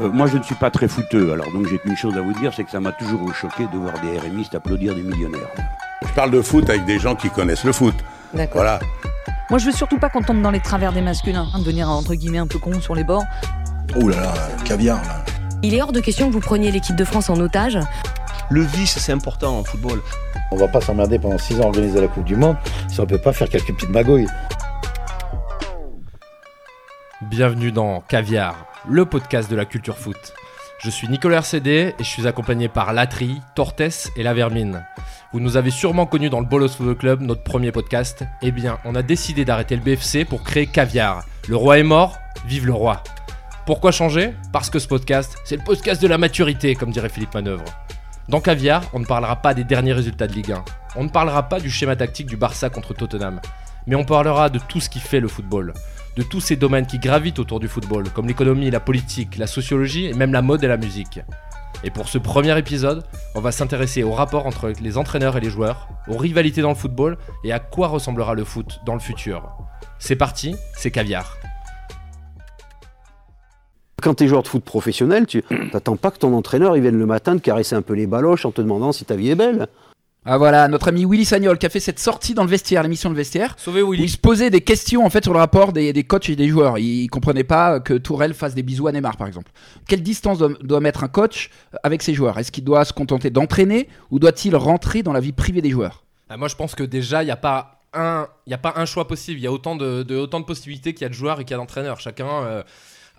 Euh, moi, je ne suis pas très fouteux, alors donc j'ai qu'une chose à vous dire, c'est que ça m'a toujours choqué de voir des RMistes applaudir des millionnaires. Je parle de foot avec des gens qui connaissent le foot. D'accord. Voilà. Moi, je veux surtout pas qu'on tombe dans les travers des masculins, hein, devenir entre guillemets un peu con sur les bords. Oh là là, caviar là. Il est hors de question que vous preniez l'équipe de France en otage. Le vice, c'est important en football. On va pas s'emmerder pendant 6 ans à organiser la Coupe du Monde si on peut pas faire quelques petites magouilles. Bienvenue dans Caviar, le podcast de la culture foot. Je suis Nicolas RCD et je suis accompagné par Latri, Tortes et La Vermine. Vous nous avez sûrement connus dans le Bolos Football Club, notre premier podcast. Eh bien, on a décidé d'arrêter le BFC pour créer Caviar. Le roi est mort, vive le roi. Pourquoi changer? Parce que ce podcast, c'est le podcast de la maturité, comme dirait Philippe Manœuvre. Dans Caviar, on ne parlera pas des derniers résultats de Ligue 1. On ne parlera pas du schéma tactique du Barça contre Tottenham. Mais on parlera de tout ce qui fait le football. De tous ces domaines qui gravitent autour du football, comme l'économie, la politique, la sociologie et même la mode et la musique. Et pour ce premier épisode, on va s'intéresser au rapport entre les entraîneurs et les joueurs, aux rivalités dans le football et à quoi ressemblera le foot dans le futur. C'est parti, c'est Caviar. Quand tu es joueur de foot professionnel, tu n'attends pas que ton entraîneur vienne le matin te caresser un peu les baloches en te demandant si ta vie est belle. Ah voilà, notre ami Willy Sagnol qui a fait cette sortie dans le vestiaire, l'émission de vestiaire, Sauvez où il se posait des questions en fait sur le rapport des, des coachs et des joueurs. Il comprenait pas que Tourelle fasse des bisous à Neymar par exemple. Quelle distance doit, doit mettre un coach avec ses joueurs? Est-ce qu'il doit se contenter d'entraîner ou doit-il rentrer dans la vie privée des joueurs? Ah, moi, je pense que déjà, il n'y a pas un, il y a pas un choix possible. Il y a autant de, de- autant de possibilités qu'il y a de joueurs et qu'il y a d'entraîneurs. Chacun euh,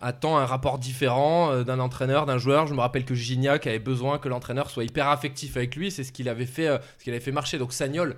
attend un rapport différent euh, d'un entraîneur, d'un joueur. Je me rappelle que Gignac avait besoin que l'entraîneur soit hyper affectif avec lui. C'est ce qu'il avait fait, euh, ce qu'il avait fait marcher. Donc Sagnol,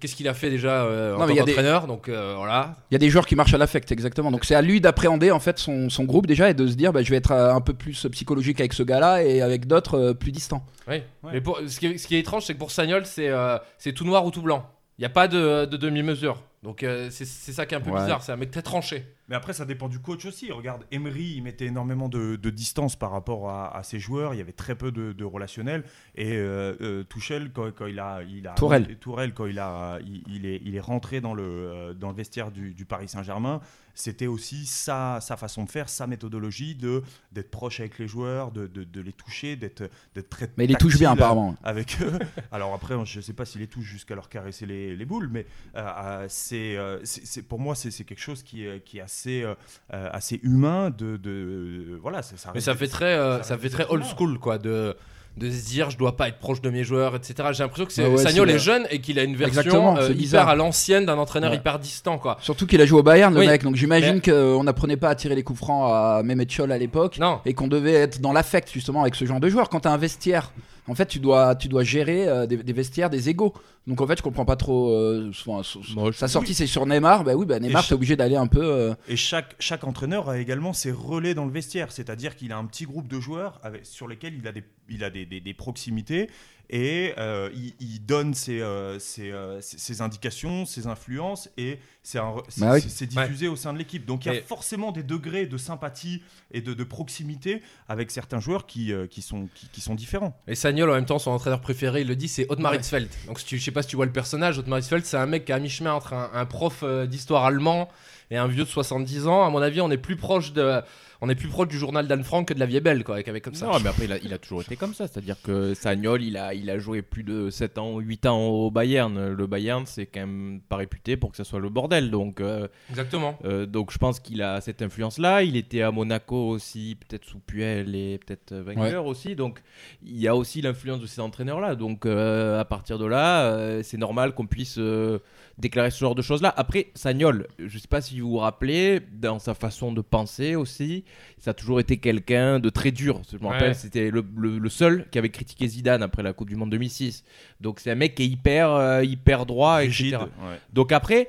qu'est-ce qu'il a fait déjà euh, en Non, tant des- qu'entraîneur? Donc euh, voilà. Il y a des joueurs qui marchent à l'affect, exactement. Donc c'est à lui d'appréhender en fait son, son groupe déjà et de se dire bah, je vais être un peu plus psychologique avec ce gars-là et avec d'autres euh, plus distants. Oui. Mais pour, ce, qui est, ce qui est étrange, c'est que pour Sagnol, c'est euh, c'est tout noir ou tout blanc. Il n'y a pas de, de demi-mesure. Donc euh, c'est ça qui est un peu Ouais. bizarre. C'est un mec très tranché. Mais après, ça dépend du coach aussi. Regarde, Emery, il mettait énormément de, de distance par rapport à, à ses joueurs. Il y avait très peu de, de relationnel. Et euh, euh, Tuchel, quand, quand il a, il a Tourelle. Tourelle, quand il a, il, il est, il est rentré dans le, euh, dans le vestiaire du, du Paris Saint-Germain, c'était aussi sa, sa façon de faire, sa méthodologie de d'être proche avec les joueurs, de, de, de les toucher, d'être d'être très. Mais il les touche bien apparemment. avec eux. Alors après, je ne sais pas s'il les touche jusqu'à leur caresser les, les boules, mais euh, euh, c'est, euh, c'est, pour moi, c'est, c'est quelque chose qui, est- qui est assez, euh, assez humain. De, de- voilà, ça, ça Mais ça fait très, euh, ça fait très old school, quoi, de, de se dire je dois pas être proche de mes joueurs, etc. J'ai l'impression que c'est Ouais, ouais, Sagnol est jeune et qu'il a une version euh, hyper à l'ancienne d'un entraîneur Ouais. hyper distant, quoi. Surtout qu'il a joué au Bayern le Oui. mec, donc j'imagine Mais- qu'on n'apprenait pas à tirer les coups francs à Mehmet Scholl à l'époque Non. et qu'on devait être dans l'affect justement avec ce genre de joueur. Quand t'as un vestiaire, en fait tu dois, tu dois gérer euh, des, des vestiaires, des égaux. Donc en fait je comprends pas trop. euh, souvent, so- so- sa sortie c'est sur Neymar, bah oui bah Neymar t'es obligé d'aller un peu. euh, Et chaque, chaque entraîneur a également ses relais dans le vestiaire, c'est-à-dire qu'il a un petit groupe de joueurs avec, sur lesquels il a des, il a des, des- des proximités et euh, il, il donne ses, euh, ses, euh, ses- ses indications, ses influences et c'est Bah oui. diffusé au sein de l'équipe. Donc il y a forcément des degrés de sympathie et de, de proximité avec certains joueurs qui, euh, qui, sont, qui, qui sont différents. Et Sagnol, en même temps, son entraîneur préféré, il le dit, c'est Otmar Ouais. Hitzfeld. Donc, si tu, je sais pas si tu vois le personnage, Otmar Hitzfeld, c'est un mec qui est à mi-chemin entre un, un prof d'histoire allemand et un vieux de 70 ans. À mon avis, on est plus proche de, on est plus proche du journal d'Anne Frank que de la vieille belle, quoi, avec, avec comme ça. Non, mais après, il a, il a toujours été comme ça. C'est-à-dire que Sagnol, il a, il a joué plus de 7 ans, 8 ans au Bayern. Le Bayern, c'est quand même pas réputé pour que ça soit le bordel. Donc, euh, Exactement. euh, donc je pense qu'il a cette influence-là. Il était à Monaco aussi, peut-être sous Puel et peut-être Wenger aussi. Donc, il y a aussi l'influence de ces entraîneurs-là. Donc, euh, à partir de là, euh, c'est normal qu'on puisse euh, déclarer ce genre de choses-là. Après, Sagnol, je sais pas si vous vous rappelez, dans sa façon de penser aussi, ça a toujours été quelqu'un de très dur. Je me Ouais. rappelle, c'était le, le- le seul qui avait critiqué Zidane après la Coupe du Monde 2006. Donc, c'est un mec qui est hyper, euh, hyper droit, Rigide, etc. ouais. Donc après,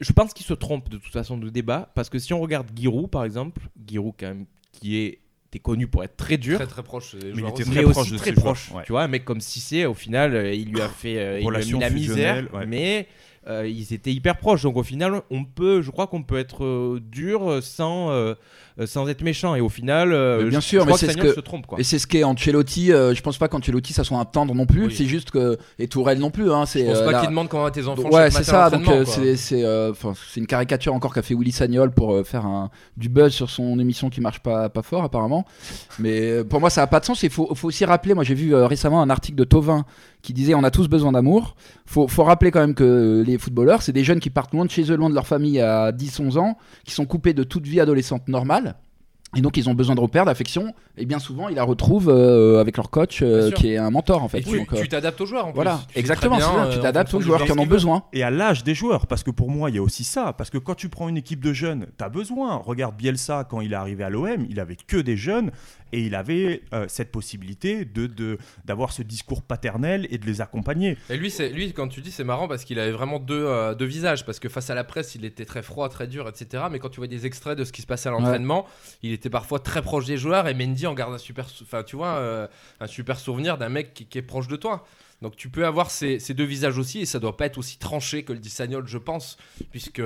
je pense qu'il se trompe de toute façon de débat parce que si on regarde Giroud par exemple, Giroud quand même qui est était connu pour être très dur, Très très proche. des Mais il était très aussi proche de très joueurs, proche. ouais. Tu vois, un mec comme Cissé, au final, euh, il lui a fait euh, il lui a mis la misère, ouais. mais euh, ils étaient hyper proches. Donc au final, on peut, je crois qu'on peut être euh, dur sans, euh, euh, sans être méchant. Et au final, euh, bien je- sûr, je mais crois c'est que ce que- se trompe. Quoi. Et c'est ce qu'est Ancelotti. euh, je pense pas qu'Ancelotti ça soit un tendre non plus. Oui. C'est juste que et Tourelle non plus. Hein, Je c'est pense euh, pas la- qu'ils demandent comment va tes enfants. Ouais, c'est ça. Donc euh, c'est c'est euh, enfin, c'est une caricature encore qu'a fait Willy Sagnol pour euh, faire un, du buzz sur son émission qui marche pas pas fort apparemment. Mais pour moi ça a pas de sens. Il faut faut aussi rappeler. Moi j'ai vu euh, récemment un article de Tovin qui disait on a tous besoin d'amour. Faut faut rappeler quand même que les footballeurs c'est des jeunes qui partent loin de chez eux, loin de leur famille à 10-11 ans, qui sont coupés de toute vie adolescente normale. Et donc ils ont besoin de repères, d'affection, et bien souvent ils la retrouvent euh, avec leur coach, euh, qui est un mentor en fait. Et tu Donc, euh, tu t'adaptes aux joueurs en voilà, plus. Exactement, bien, tu t'adaptes aux joueurs qui en ont besoin. Et à l'âge des joueurs, parce que pour moi, il y a aussi ça. Parce que quand tu prends une équipe de jeunes, tu as besoin. Regarde Bielsa, quand il est arrivé à l'OM, il avait que des jeunes et il avait euh, cette possibilité de de- d'avoir ce discours paternel et de les accompagner. Et lui, c'est lui quand tu dis c'est marrant parce qu'il avait vraiment deux, euh, deux visages parce que face à la presse il était très froid, très dur, etc. Mais quand tu vois des extraits de ce qui se passait à l'entraînement, il était parfois très proche des joueurs et Mendy en garde un super, tu vois, euh, un super souvenir d'un mec qui, est proche de toi. Donc tu peux avoir ces, deux visages aussi et ça doit pas être aussi tranché que le dit Sagnol, je pense, puisque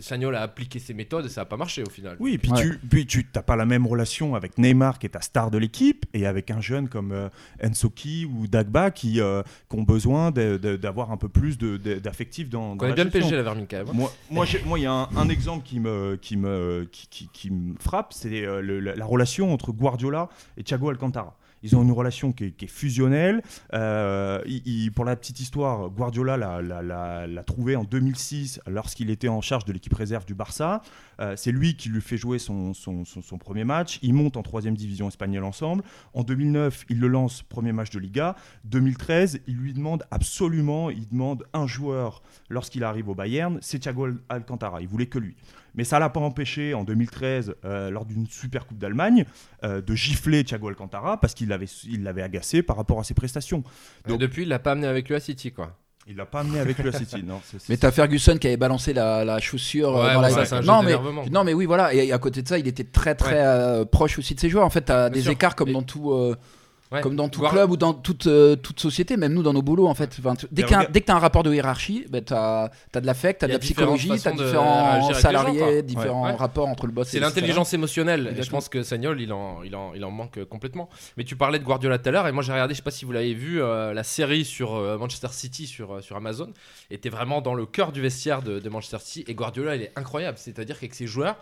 Sagnol a appliqué ses méthodes et ça a pas marché au final. Oui, et puis Ouais. tu puis tu t'as pas la même relation avec Neymar qui est ta star de l'équipe et avec un jeune comme euh, Ensoki ou Dagba qui, euh, qui ont besoin d'avoir un peu plus d'affectif dans, On dans connaît la bien. PSG la Vermine quand même. Moi, moi, j'ai- moi, il y a un, un exemple qui me, qui me, qui, qui- qui me frappe, c'est euh, la relation entre Guardiola et Thiago Alcantara. Ils ont une relation qui est, fusionnelle. Euh, pour la petite histoire, Guardiola l'a- trouvé en 2006 lorsqu'il était en charge de l'équipe réserve du Barça. Euh, c'est lui qui lui fait jouer son, premier match. Ils montent en troisième division espagnole ensemble. En 2009, il le lance, premier match de Liga. 2013, il lui demande absolument, il demande un joueur lorsqu'il arrive au Bayern, c'est Thiago Al- Alcantara. Il voulait que lui. Mais ça l'a pas empêché en 2013, euh, lors d'une Super Coupe d'Allemagne, euh, de gifler Thiago Alcantara parce qu'il l'avait il l'avait agacé par rapport à ses prestations. Donc- depuis il l'a pas amené avec lui à City quoi. Il l'a pas amené avec lui à City. Non, c'est- c'est- Mais t'as Ferguson qui avait balancé la, la chaussure euh, Ouais, dans la ça, non, mais, non mais oui voilà et à côté de ça il était très très Ouais. euh, proche aussi de ses joueurs en fait t'as Bien des sûr. écarts comme Et- dans tout euh, Ouais. comme dans tout club ou dans toute euh, toute société même nous dans nos boulots en fait Enfin, tu- dès qu'un dès que t'as un rapport de hiérarchie ben t'as as de l'affect t'as Il de la psychologie façons de différents salariés gens, différents Ouais. rapports entre le boss C'est et l'intelligence émotionnelle. Et je pense que Sagnol, il en, il, en, il en manque euh, complètement. Mais tu parlais de Guardiola tout à l'heure, et moi j'ai regardé, je sais pas si vous l'avez vu, euh, la série sur euh, Manchester City sur, sur Amazon était vraiment dans le cœur du vestiaire de, de Manchester City. Et Guardiola, il est incroyable. C'est-à-dire qu'avec ses joueurs,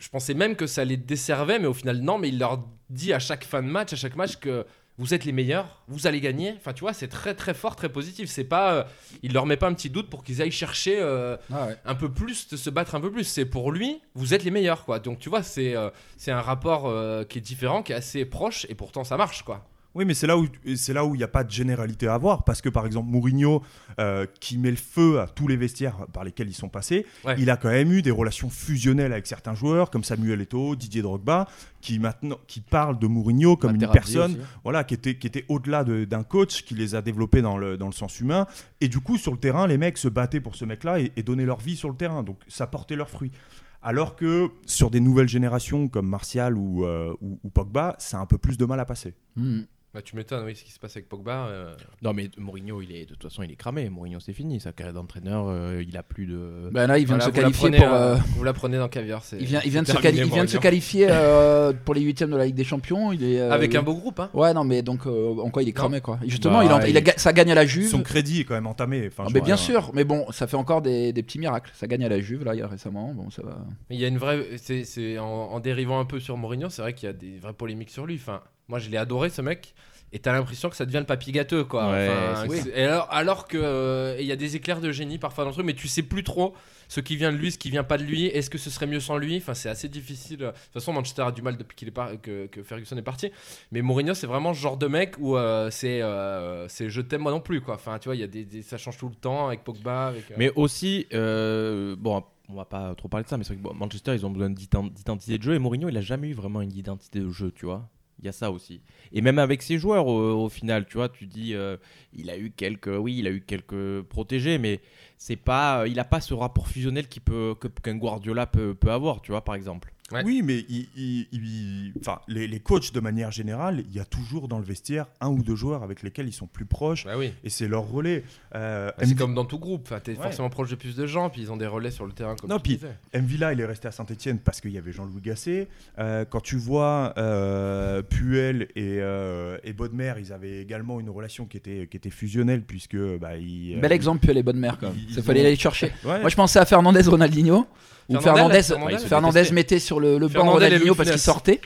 je, pensais même que ça les desservait, mais au final, non. Mais il leur dit à chaque fin de match, à chaque match, que vous êtes les meilleurs, vous allez gagner. Enfin, tu vois, c'est très très fort, très positif. C'est pas, euh, il leur met pas un petit doute pour qu'ils aillent chercher. euh, Ah ouais. un peu plus, de se battre un peu plus. C'est pour lui, vous êtes les meilleurs, quoi. Donc tu vois, c'est euh, c'est un rapport qui est différent, qui est assez proche, et pourtant ça marche, quoi. Oui, mais c'est là où c'est là où il n'y a pas de généralité à avoir parce que par exemple Mourinho euh, qui met le feu à tous les vestiaires par lesquels ils sont passés, Ouais. il a quand même eu des relations fusionnelles avec certains joueurs comme Samuel Eto'o, Didier Drogba, qui maintenant qui parlent de Mourinho comme une personne aussi. voilà, qui était, qui était au-delà de- d'un coach, qui les a développés dans le, dans le sens humain. Et du coup, sur le terrain, les mecs se battaient pour ce mec-là et, et donnaient leur vie sur le terrain. Donc ça portait leurs fruits. Alors que sur des nouvelles générations comme Martial ou, euh, ou, ou Pogba, ça a un peu plus de mal à passer. Hmm. Bah, tu m'étonnes, oui, ce qui se passe avec Pogba. euh, Non, mais Mourinho, il est, de toute façon, il est cramé. Mourinho, c'est fini. Sa carrière d'entraîneur, euh, il a plus de. ben là il vient voilà, de se vous la qualifier prenez, pour euh, euh, Vous la prenez dans Caviar. c'est- il vient, il vient de se, quali- il vient de se qualifier euh, pour les huitièmes de la Ligue des Champions. Il est, euh, Avec un beau groupe, hein. Ouais, non, mais donc euh, en quoi il est cramé quoi. Justement, Bah, il, en- il a il- ga- ça gagne à la Juve. Son crédit est quand même entamé. Enfin, Ah, mais bien sûr, mais bon, ça fait encore des, des petits miracles. Ça gagne à la Juve là, il y a récemment. Bon, ça va. Mais il y a une vraie. C'est, c'est- en, en dérivant un peu sur Mourinho, c'est vrai qu'il y a des vraies polémiques sur lui. Enfin, moi, je l'ai adoré, ce mec. Et t'as l'impression que ça devient le papy gâteux, quoi. Ouais, Enfin, c'est- c'est- et alors, alors que euh, il y a des éclairs de génie parfois dans le truc, mais tu sais plus trop ce qui vient de lui, ce qui vient pas de lui. Est-ce que ce serait mieux sans lui? Enfin, c'est assez difficile. De toute façon, Manchester a du mal depuis qu'il est par- que, que Ferguson est parti. Mais Mourinho, c'est vraiment ce genre de mec où euh, c'est, euh, c'est je t'aime moi non plus, quoi. Enfin, tu vois, il y a des, des- ça change tout le temps avec Pogba. Avec, euh, Mais aussi, euh, bon, on va pas trop parler de ça, mais c'est vrai que Manchester, ils ont besoin d'ident- d'identité de jeu. Et Mourinho, il a jamais eu vraiment une identité de jeu, tu vois. Il y a ça aussi. Et même avec ses joueurs, au, final, tu vois, tu dis, euh, il a eu quelques, oui, il a eu quelques protégés, mais c'est pas, il a pas ce rapport fusionnel qui peut, qu'un Guardiola peut, peut avoir, tu vois, par exemple. Ouais. Oui, mais il- il- il- enfin, les, les coachs, de manière générale, il y a toujours dans le vestiaire un ou deux joueurs avec lesquels ils sont plus proches. Bah oui. Et c'est leur relais. Euh, Bah, c'est MV comme dans tout groupe. T'es Ouais. forcément proche de plus de gens, puis ils ont des relais sur le terrain. Comme Non, tu puis. Mvila, il est resté à Saint-Etienne parce qu'il y avait Jean-Louis Gasset. Euh, quand tu vois euh, Puel et, euh, et Bodmer, ils avaient également une relation qui était, qui était fusionnelle puisque bah, ils, Bel exemple, est bonne mère quand même. Il ont- fallait aller chercher. Ouais. Moi je pensais à Fernandez Ronaldinho. Où Fernandel, Fernandez, il Fernandez détestait. mettait sur le, le banc Ronaldinho parce qu'il sortait.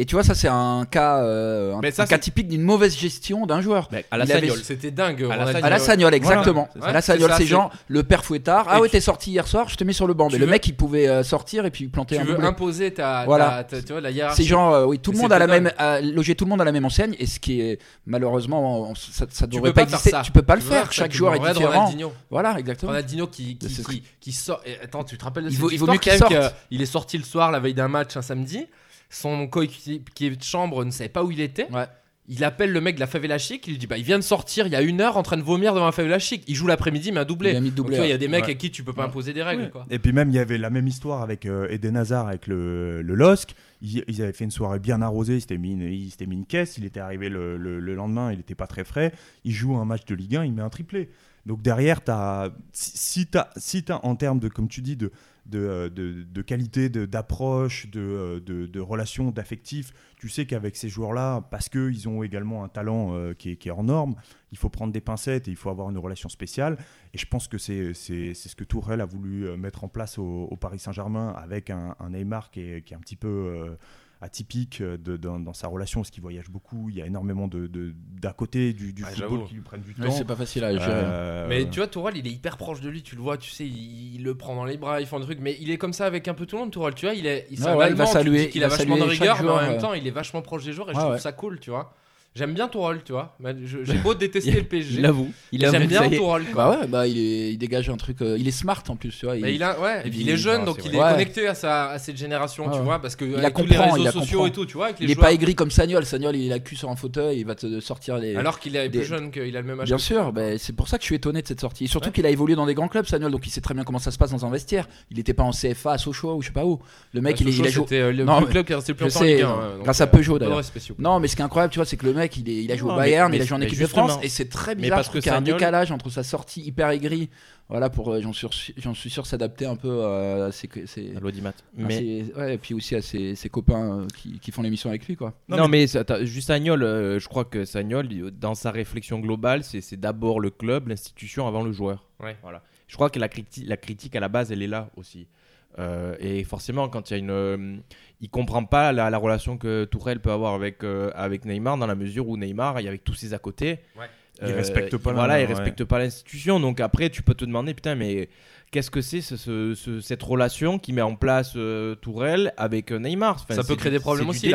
Et tu vois, ça c'est un cas, euh, un, Mais ça, un cas c'est- typique d'une mauvaise gestion d'un joueur. Mais à la Il avait- Sagnol. C'était dingue. À la Ronaldinho. À la Sagnol, exactement. Voilà. À la Ouais, Sagnol, c'est ça, c'est c'est- genre le père fouettard. Ah Et ouais, tu- t'es sorti hier soir, je te mets sur le banc. Tu Mais le veux- mec, il pouvait euh, sortir et puis planter Tu un veux doublé. imposer ta, Voilà. ta- ta- tu vois, la hiérarchie. C'est genre, euh, oui, tout le Mais monde a la même, a logé tout le monde à la même enseigne, et ce qui est malheureusement, on- ça, ça Tu devrait peux pas pas faire exister. ça. Tu peux pas le Tu faire. ça, Chaque tu joueur est différent. Ronaldinho. Voilà, exactement. Ronaldinho qui, qui, C'est ce qui, qui sort. et Attends, tu te rappelles de Il cette vaut- il vaut histoire, mieux qu'il quand même, sorte? que Il est sorti le soir, la veille d'un match, un samedi. Son coéquipier de chambre ne savait pas où il était. Ouais. Il appelle le mec de la favela chic, il lui dit bah il vient de sortir il y a une heure en train de vomir devant la favela chic. Il joue l'après-midi mais un doublé. Il a mis Donc, doublé, tu vois, il y a des mecs Ouais. à qui tu peux pas imposer des règles quoi. Et puis même, il y avait la même histoire avec euh, Eden Hazard, avec le, le LOSC. Ils, ils avaient fait une soirée bien arrosée, il s'était mis, une- il s'était mis une caisse, il était arrivé le, le- le lendemain, il n'était pas très frais. Il joue un match de Ligue 1, il met un triplé. Donc derrière, as, si, tu as, si t'as, en termes de, comme tu dis, de, de, euh, de, de qualité, d'approche, de, euh, de, de relations, d'affectifs, tu sais qu'avec ces joueurs-là, parce qu'ils ont également un talent euh, qui, est, qui est hors norme, il faut prendre des pincettes et il faut avoir une relation spéciale. Et je pense que c'est ce que Tourelle a voulu mettre en place au, Paris Saint-Germain avec un, Neymar qui est, qui est un petit peu atypique euh, de- dans, dans sa relation, parce qu'il voyage beaucoup. Il y a énormément de d'à côté du, du Ah, football qui lui prennent du Ouais, temps. c'est pas facile à gérer. Euh, Mais tu vois, Tourelle, il est hyper proche de lui, tu le vois, tu sais, il, il le prend dans les bras, il fait un truc, mais il est comme ça avec un peu tout le monde, Tourelle, tu vois, il est, il, Ouais, il va saluer- qu'il il a va vachement de rigueur, mais en même temps, il est vachement proche des joueurs et je trouve ouais. ça cool, tu vois. J'aime bien Tourelle, tu vois. Je- J'ai beau détester le PSG. Il avoue. Il J'aime bien est. Tourelle, quoi. Bah ouais, bah il, est, il dégage un truc. euh, il est smart en plus, tu vois. Il a, ouais, et puis il il- est jeune, donc il est. Ouais. connecté à, sa, à cette génération, Ouais, tu vois, parce que Il avec la tous les réseaux il sociaux comprend. et tout, tu vois, avec les il est joueurs, pas aigri comme Sagnol. Sagnol, il a la cul sur un fauteuil, il va te sortir les. alors qu'il est des- plus jeune, qu'il a le même âge. Bien sûr, bah, c'est pour ça que je suis étonné de cette sortie. Et surtout Ouais. qu'il a évolué dans des grands clubs, Sagnol, donc il sait très bien comment ça se passe dans un vestiaire. Il n'était pas en CFA à Sochaux ou je sais pas où. Le mec, il, a joué. c'était euh, le club qui est resté le plus je longtemps en sais, Ligue 1, non, ouais, donc, grâce à euh, Peugeot, de d'ailleurs. Non, mais ce qui est incroyable, tu vois, c'est que le mec, il, est, il a joué Non, au mais- Bayern, mais- il a joué en mais équipe de France, et c'est très Mais bizarre parce que qu'il y a un décalage entre sa sortie hyper aigrie, voilà, pour, euh, j'en suis, sûr- j'en suis sûr, s'adapter un peu à ses, ses- À l'audimat. Mais ses- ouais, et puis aussi à ses, ses copains euh, qui, qui font l'émission avec lui, quoi. Non, mais, juste Sagnol, euh, je crois que Sagnol, dans sa réflexion globale, c'est c'est d'abord le club, l'institution avant le joueur. Ouais. Voilà. Je crois que la, criti- la critique à la base, elle est là aussi. Euh, et forcément, quand il y a une, euh, il comprend pas la, la relation que Tourelle peut avoir avec euh, avec Neymar dans la mesure où Neymar, il y a avec tous ses à côté. Ouais. Il respecte pas Voilà, ouais. respecte pas l'institution. Donc après, tu peux te demander, putain, mais qu'est-ce que c'est ce- ce- ce- cette relation qui met en place euh, Tourelle avec euh, Neymar? Enfin, ça c'est peut créer des problèmes aussi.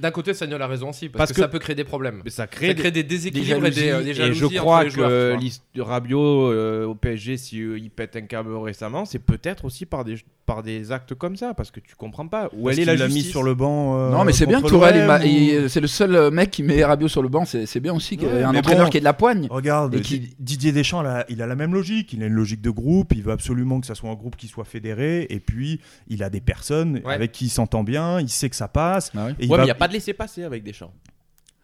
D'un côté, Sagnol a raison aussi, parce, Parce que, que- ça peut créer des problèmes. Mais ça crée Ça des- crée des déséquilibres et des, jalousies. des Et jalousies je entre crois joueurs, que l'hist- Rabiot euh, au PSG, si euh, il pète un câble récemment, c'est peut-être aussi par des, par des actes comme ça, parce que tu comprends pas où Parce elle est la qu'il l'a mis justice. sur le banc. euh, non, mais c'est bien Tourelle, ou- c'est le seul euh, mec qui met Rabiot sur le banc, c'est bien aussi qu'il y ait un entraîneur bon. qui est de la poigne. Regarde, Et qui- Di- Didier Deschamps, là, il a la même logique. Il a une logique de groupe. Il veut absolument que ça soit un groupe qui soit fédéré. Et puis, il a des personnes Ouais. avec qui il s'entend bien. Il sait que ça passe. Ah ouais. Et il Ouais, va- mais il n'y a pas de laisser-passer avec Deschamps.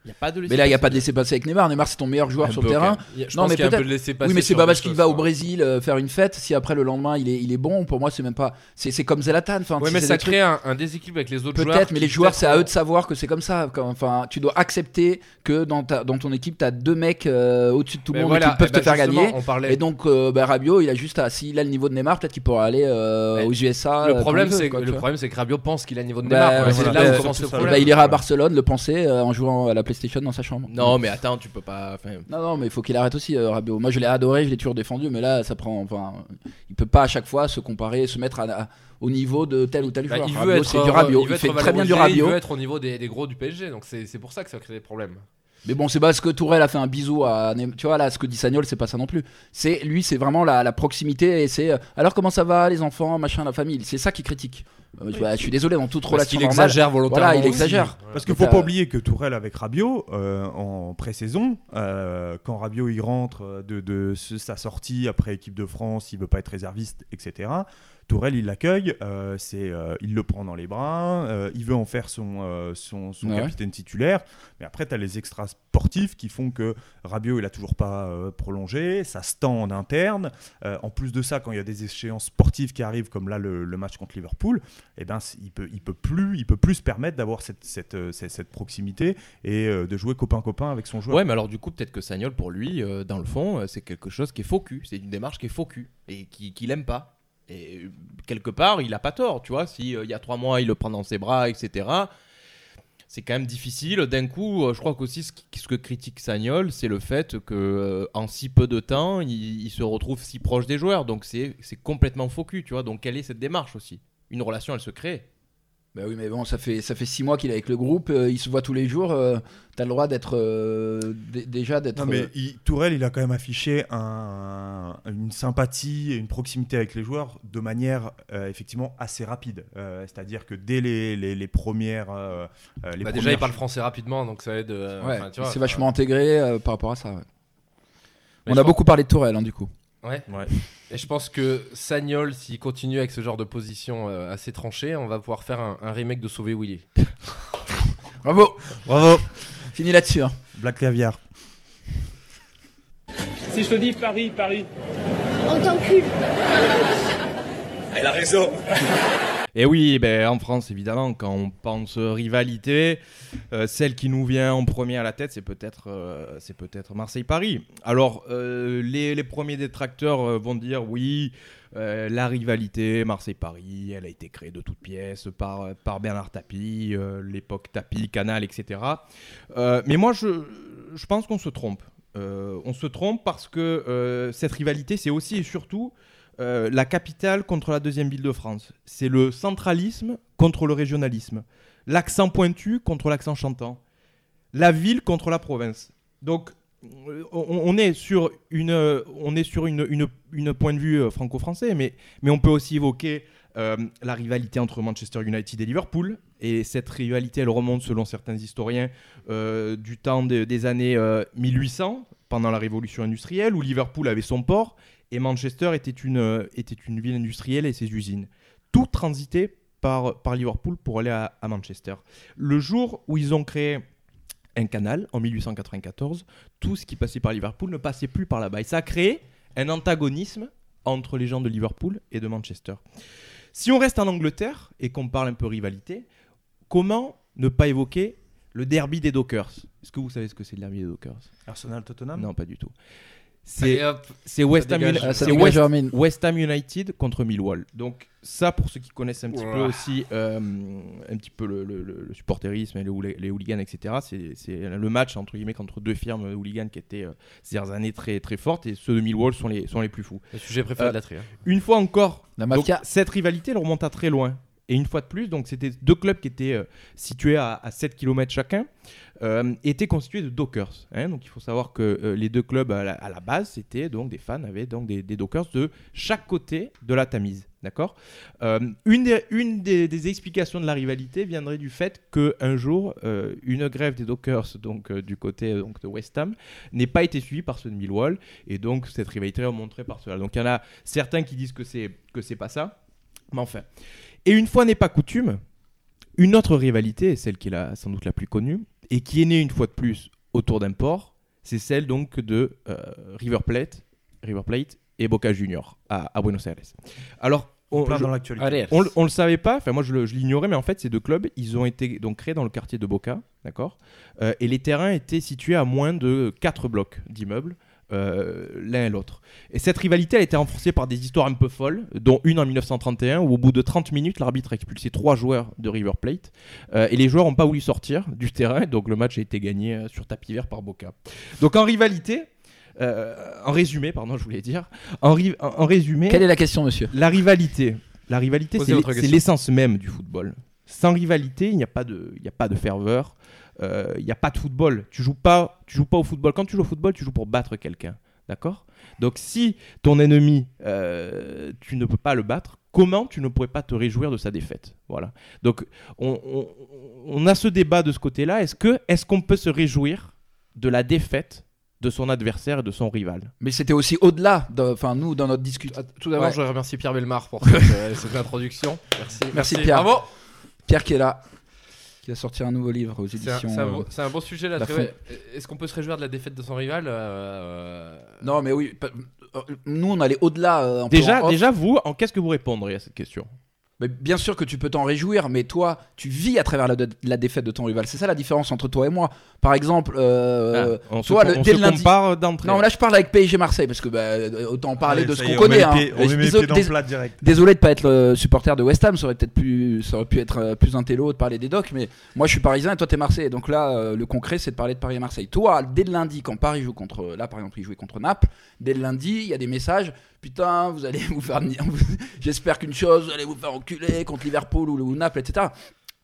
Il n'y a pas de Mais là, il n'y a pas de laisser-passer. laisser-passer avec Neymar. Neymar, c'est ton meilleur joueur Un sur le terrain. Je Non, pense mais peut-être- laisser passer Oui, mais c'est pas parce qu'il va au. Brésil euh, faire une fête si après le lendemain il est, il est bon. Pour moi, c'est même pas. C'est c'est comme Zlatan. Enfin, Ouais, mais ça crée un, un déséquilibre avec les autres joueurs. Peut-être, mais les joueurs, c'est à eux de savoir que c'est comme ça. Enfin, tu dois accepter que dans, ta, dans ton équipe, tu as deux mecs euh, au-dessus de tout le monde voilà, qui peuvent eh ben, te faire justement, gagner. On parlait. Et donc, euh, bah, Rabiot, il a juste à. S'il a le niveau de Neymar, peut-être qu'il pourra aller euh, aux USA. Le problème, c'est quoi, que tu le vois. problème, c'est que Rabiot pense qu'il a le niveau de Neymar. il ira à Barcelone le penser en jouant à la PlayStation dans sa chambre. Non, mais attends, tu peux pas. enfin, Non, non, mais il faut qu'il arrête aussi, euh, Rabiot. Moi, je l'ai adoré, je l'ai toujours défendu, mais là, ça prend. Enfin, il peut pas à chaque fois se comparer, se mettre à- à- au niveau de tel ou tel Bah, joueur. il veut Rabiot, être c'est du Rabiot. il, Il, fait très bien du Rabiot. Il veut être au niveau des, des gros du PSG, donc c'est c'est pour ça que ça crée des problèmes. Mais bon, c'est parce que Tourelle a fait un bisou à. Tu vois, là, ce que dit Sagnol, c'est pas ça non plus. C'est Lui, c'est vraiment la, la proximité et c'est. euh, alors, comment ça va, les enfants, machin, la famille? C'est ça qui critique. Euh, vois, je suis désolé, dans toute Parce relation normale. exagère volontairement. Voilà, il aussi. exagère. Parce qu'il Donc, faut euh, pas oublier que Tourelle avec Rabiot euh, en pré-saison, euh, quand Rabiot il rentre de, de sa sortie après équipe de France, il veut pas être réserviste, etc. Tourelle, il l'accueille, euh, c'est, euh, il le prend dans les bras, euh, il veut en faire son, son, son Ouais. capitaine titulaire. Mais après, tu as les extras sportifs qui font que Rabiot, il a toujours pas prolongé, ça se tend en interne. En plus de ça, quand il y a des échéances sportives qui arrivent, comme là le, le match contre Liverpool, eh ben, il peut, il peut plus, il peut plus se permettre d'avoir cette, cette, cette, cette proximité et de jouer copain-copain avec son joueur. Ouais, mais alors du coup, peut-être que Sagnol, pour lui, dans le fond, c'est quelque chose qui est faux cul. C'est une démarche qui est faux cul et qui- qu'il aime pas. Et quelque part, il a pas tort, tu vois. Si euh, il y a trois mois, il le prend dans ses bras, etc. C'est quand même difficile. D'un coup, euh, je crois qu'aussi ce, que critique Sagnol, c'est le fait que euh, en si peu de temps, il, se retrouve si proche des joueurs. Donc c'est complètement faux tu vois. Donc quelle est cette démarche aussi? Une relation, elle se crée. Bah oui, mais bon, ça fait, ça fait six mois qu'il est avec le groupe, euh, il se voit tous les jours. euh, T'as le droit d'être. euh, déjà d'être. Non, mais il- Tourelle, il a quand même affiché un- une sympathie et une proximité avec les joueurs de manière euh, effectivement assez rapide. Euh, C'est-à-dire que dès les, les- les premières. les Bah, déjà, il parle français rapidement, donc ça aide. euh, ouais, s'est vachement intégré euh, par rapport à ça. ouais. On a beaucoup parlé de Tourelle, hein, du coup. Ouais. Ouais. Et je pense que Sagnol, s'il continue avec ce genre de position euh, assez tranchée, on va pouvoir faire un, un remake de Sauver Willy. Bravo Bravo Fini là-dessus. hein. Black Caviar. Si je te dis Paris, Paris. On t'encule. Elle a raison. Et oui, ben, en France, évidemment, quand on pense rivalité, euh, celle qui nous vient en premier à la tête, c'est peut-être euh, peut-être Marseille-Paris. Alors, euh, les, premiers détracteurs vont dire oui, la rivalité Marseille-Paris, elle a été créée de toutes pièces par, par Bernard Tapie, l'époque Tapie, Canal, etc. Mais moi, je, je pense qu'on se trompe. On se trompe parce que cette rivalité, c'est aussi et surtout euh, la capitale contre la deuxième ville de France. C'est le centralisme contre le régionalisme. L'accent pointu contre l'accent chantant. La ville contre la province. Donc, euh, on, est sur une, euh, on est sur une, une, une point de vue franco-français, mais, mais on peut aussi évoquer la rivalité entre Manchester United et Liverpool. Et cette rivalité, elle remonte, selon certains historiens, du temps de- des années euh, 1800, pendant la révolution industrielle, où Liverpool avait son port et Manchester était une, euh, était une ville industrielle et ses usines. Tout transité par, par Liverpool pour aller à, à Manchester. Le jour où ils ont créé un canal, en 1894, tout ce qui passait par Liverpool ne passait plus par là-bas. Et ça a créé un antagonisme entre les gens de Liverpool et de Manchester. Si on reste en Angleterre et qu'on parle un peu rivalité, comment ne pas évoquer le derby des Dockers? Est-ce que vous savez ce que c'est le derby des Dockers? Arsenal-Tottenham? Non, pas du tout. C'est West, Ah, West- Ham United contre Millwall. Donc ça, pour ceux qui connaissent un petit peu aussi euh, un petit peu le, le- le- le supporterisme et les, hooli- les hooligans, etc. C'est le match entre guillemets contre deux firmes hooligans qui étaient euh, ces dernières années très très fortes et ceux de Millwall sont les sont les plus fous. le sujet préféré Euh, de la tri. hein. Une fois encore, La donc, cette rivalité elle remonte à très loin. Et une fois de plus, donc c'était deux clubs qui étaient euh, situés à, à 7 km chacun, euh, étaient constitués de dockers. hein. donc il faut savoir que euh, les deux clubs à la, base, c'était donc des fans avaient donc des, des dockers de chaque côté de la Tamise. D'accord? Euh, Une, des, explications de la rivalité viendrait du fait qu'un jour, euh, une grève des dockers donc, du côté donc, de West Ham n'ait pas été suivie par ceux de Millwall. Et donc cette rivalité est remontée par cela. Donc il y en a certains qui disent que c'est pas ça. Mais enfin. Et une fois n'est pas coutume, une autre rivalité, celle qui est la, sans doute la plus connue, et qui est née une fois de plus autour d'un port, c'est celle donc de euh, River Plate, River Plate et Boca Junior à, à Buenos Aires. Alors, on, je- dans l'actualité. Allez, on, on le savait pas, enfin moi je l'ignorais, mais en fait ces deux clubs, ils ont été donc créés dans le quartier de Boca, d'accord? Euh, Et les terrains étaient situés à moins de 4 blocs d'immeubles, euh, l'un et l'autre. Et cette rivalité, elle a été renforcée par des histoires un peu folles, dont une en 1931, où au bout de 30 minutes, l'arbitre a expulsé trois joueurs de River Plate, euh, et les joueurs n'ont pas voulu sortir du terrain, donc le match a été gagné euh, sur tapis vert par Boca. Donc en rivalité, euh, en résumé, pardon, je voulais dire, en, ri- en- en résumé, Quelle est la question, monsieur? la rivalité, la rivalité, Posez c'est l'essence même du football. Sans rivalité, il n'y a pas de, il n'y a pas de ferveur, euh, il n'y a pas de football. Tu joues pas, tu joues pas au football. Quand tu joues au football, tu joues pour battre quelqu'un, d'accord? Donc si ton ennemi, euh, tu ne peux pas le battre, comment tu ne pourrais pas te réjouir de sa défaite? Voilà. Donc on, on- on a ce débat de ce côté-là. Est-ce que, est-ce qu'on peut se réjouir de la défaite de son adversaire et de son rival? Mais c'était aussi au-delà, de- enfin nous dans notre discussion. Tout d'abord, Ouais. je remercier Pierre Belmar pour cette, euh, cette introduction. Merci. Merci, Pierre. Bravo. Pierre qui est là, qui a sorti un nouveau livre aux C'est un, éditions. c'est un euh, c'est un beau sujet là. Vrai. Est-ce qu'on peut se réjouir de la défaite de son rival euh, Non, mais oui. euh, Nous, on allait au-delà. euh, Déjà, déjà vous, en qu'est-ce que vous répondriez à cette question? Mais bien sûr que tu peux t'en réjouir, mais toi, tu vis à travers la, la défaite de ton rival. C'est ça la différence entre toi et moi. Par exemple, euh, Ah, on toi, le- on dès se le lundi. compare. Non, là, je parle avec PSG Marseille parce que bah, euh, autant parler Allez, de ce qu'on connaît. hein. pieds- Désolé- dés- plat direct. Désolé de pas être le supporter de West Ham, ça aurait peut-être plus, ça aurait pu être euh, plus intello de parler des docs, mais moi je suis parisien et toi t'es Marseille. Donc là, euh, le concret c'est de parler de Paris et Marseille. Toi, dès le lundi, quand Paris joue contre, là par exemple, il jouait contre Naples, dès le lundi, il y a des messages. Putain, vous allez vous faire. J'espère qu'une chose, vous allez vous faire enculer contre Liverpool ou, ou Naples, etc.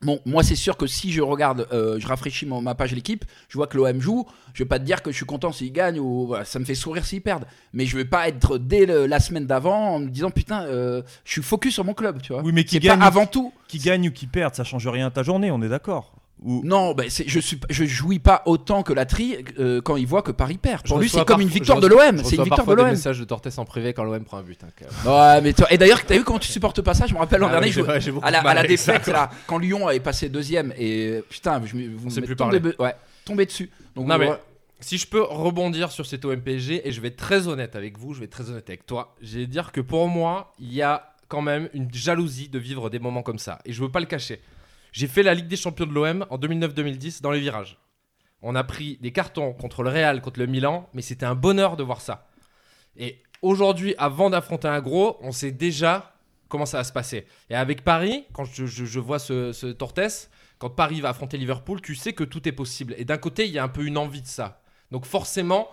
Bon, moi c'est sûr que si je regarde, euh, je rafraîchis mon- ma page l'équipe, je vois que l'OM joue, je vais pas te dire que je suis content s'ils gagnent ou voilà, ça me fait sourire s'ils perdent. Mais je vais pas être dès le- la semaine d'avant en me disant putain, euh, je suis focus sur mon club, tu vois. Oui, mais qui pas gagne, avant tout. Qui gagne ou qui perd, ça change rien à ta journée, on est d'accord. Ou... Non, bah, c'est- je suis, je jouis pas autant que la tri euh, quand il voit que Paris perd. Je Pour lui, reçois c'est comme une victoire je de l'OM. je C'est une victoire de parfois des l'OM. messages de Tortes en privé quand l'OM prend un but. hein, Ouais, mais toi- et d'ailleurs, t'as vu comment tu supportes pas ça? Je me rappelle l'an Ah dernier, oui, je- vrai, j'ai à la, à la ça, défaite, là, quand Lyon avait passé deuxième, et putain, je, me- vous me plus tombé, parler. ouais, tombé dessus. Donc, Non, mais si je peux rebondir sur cet OM PSG, et je vais être très honnête avec vous, je vais être très honnête avec toi, je vais dire que pour moi, il y a quand même une jalousie de vivre des moments comme ça. Et je veux pas le cacher. J'ai fait la Ligue des Champions de l'OM en 2009-2010 dans les virages. On a pris des cartons contre le Real, contre le Milan, mais c'était un bonheur de voir ça. Et aujourd'hui, avant d'affronter un gros, on sait déjà comment ça va se passer. Et avec Paris, quand je, je- je vois ce, ce Tortes, quand Paris va affronter Liverpool, tu sais que tout est possible. Et d'un côté, il y a un peu une envie de ça. Donc forcément,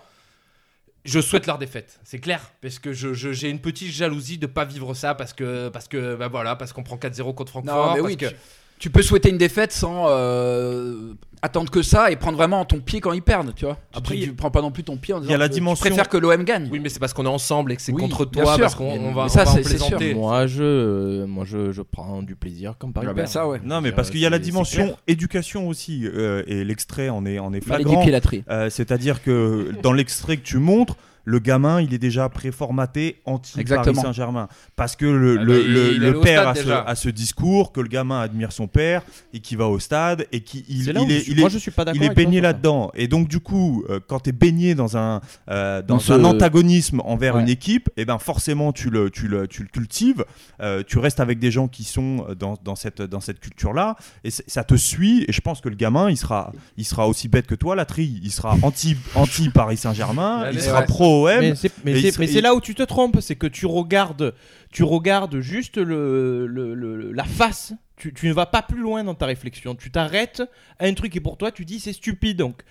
je souhaite leur défaite, c'est clair, parce que je- je- j'ai une petite jalousie de pas vivre ça, parce que parce que bah voilà, parce qu'on prend 4-0 contre Francfort. Non, mais parce oui, que- tu, tu peux souhaiter une défaite sans euh, attendre que ça et prendre vraiment ton pied quand ils perdent, tu vois. Après, tu, tu prends pas non plus ton pied en disant il y a la que dimension- tu préfères que l'OM gagne. Oui, mais c'est parce qu'on est ensemble et que c'est Oui, contre bien toi, sûr. parce qu'on on va, ça, on va en plaisanter. Moi, je, moi je, je prends du plaisir comme Paris. Ah perd. ça, ouais. Non, mais Je parce qu'il y a la dimension éducation aussi, euh, et l'extrait en est, en est flagrant. pilatrie. Euh, C'est-à-dire que dans l'extrait que tu montres, le gamin, il est déjà préformaté anti-Paris. Saint-Germain. Parce que le, Ah le- bah, le- le père a ce, a ce discours, que le gamin admire son père, et qui va au stade, et qui il, est, il moi est- je suis pas d'accord. il est baigné là-dedans. Et donc, du coup, euh, quand tu es baigné dans un, euh, dans Dans ce- un antagonisme envers Ouais. une équipe, et ben forcément, tu le, tu le, tu le cultives. euh, tu restes avec des gens qui sont dans, dans cette, dans cette culture-là. Et ça te suit. Et je pense que le gamin, il sera, il sera aussi bête que toi, la tri. Il sera anti, anti Paris Saint-Germain. Allez, il sera ouais. pro-OM. Mais c'est il là où tu te trompes, c'est que tu regardes, tu regardes juste le, le- le- la face. Tu, tu ne vas pas plus loin dans ta réflexion. Tu t'arrêtes à un truc et pour toi tu dis c'est stupide. Donc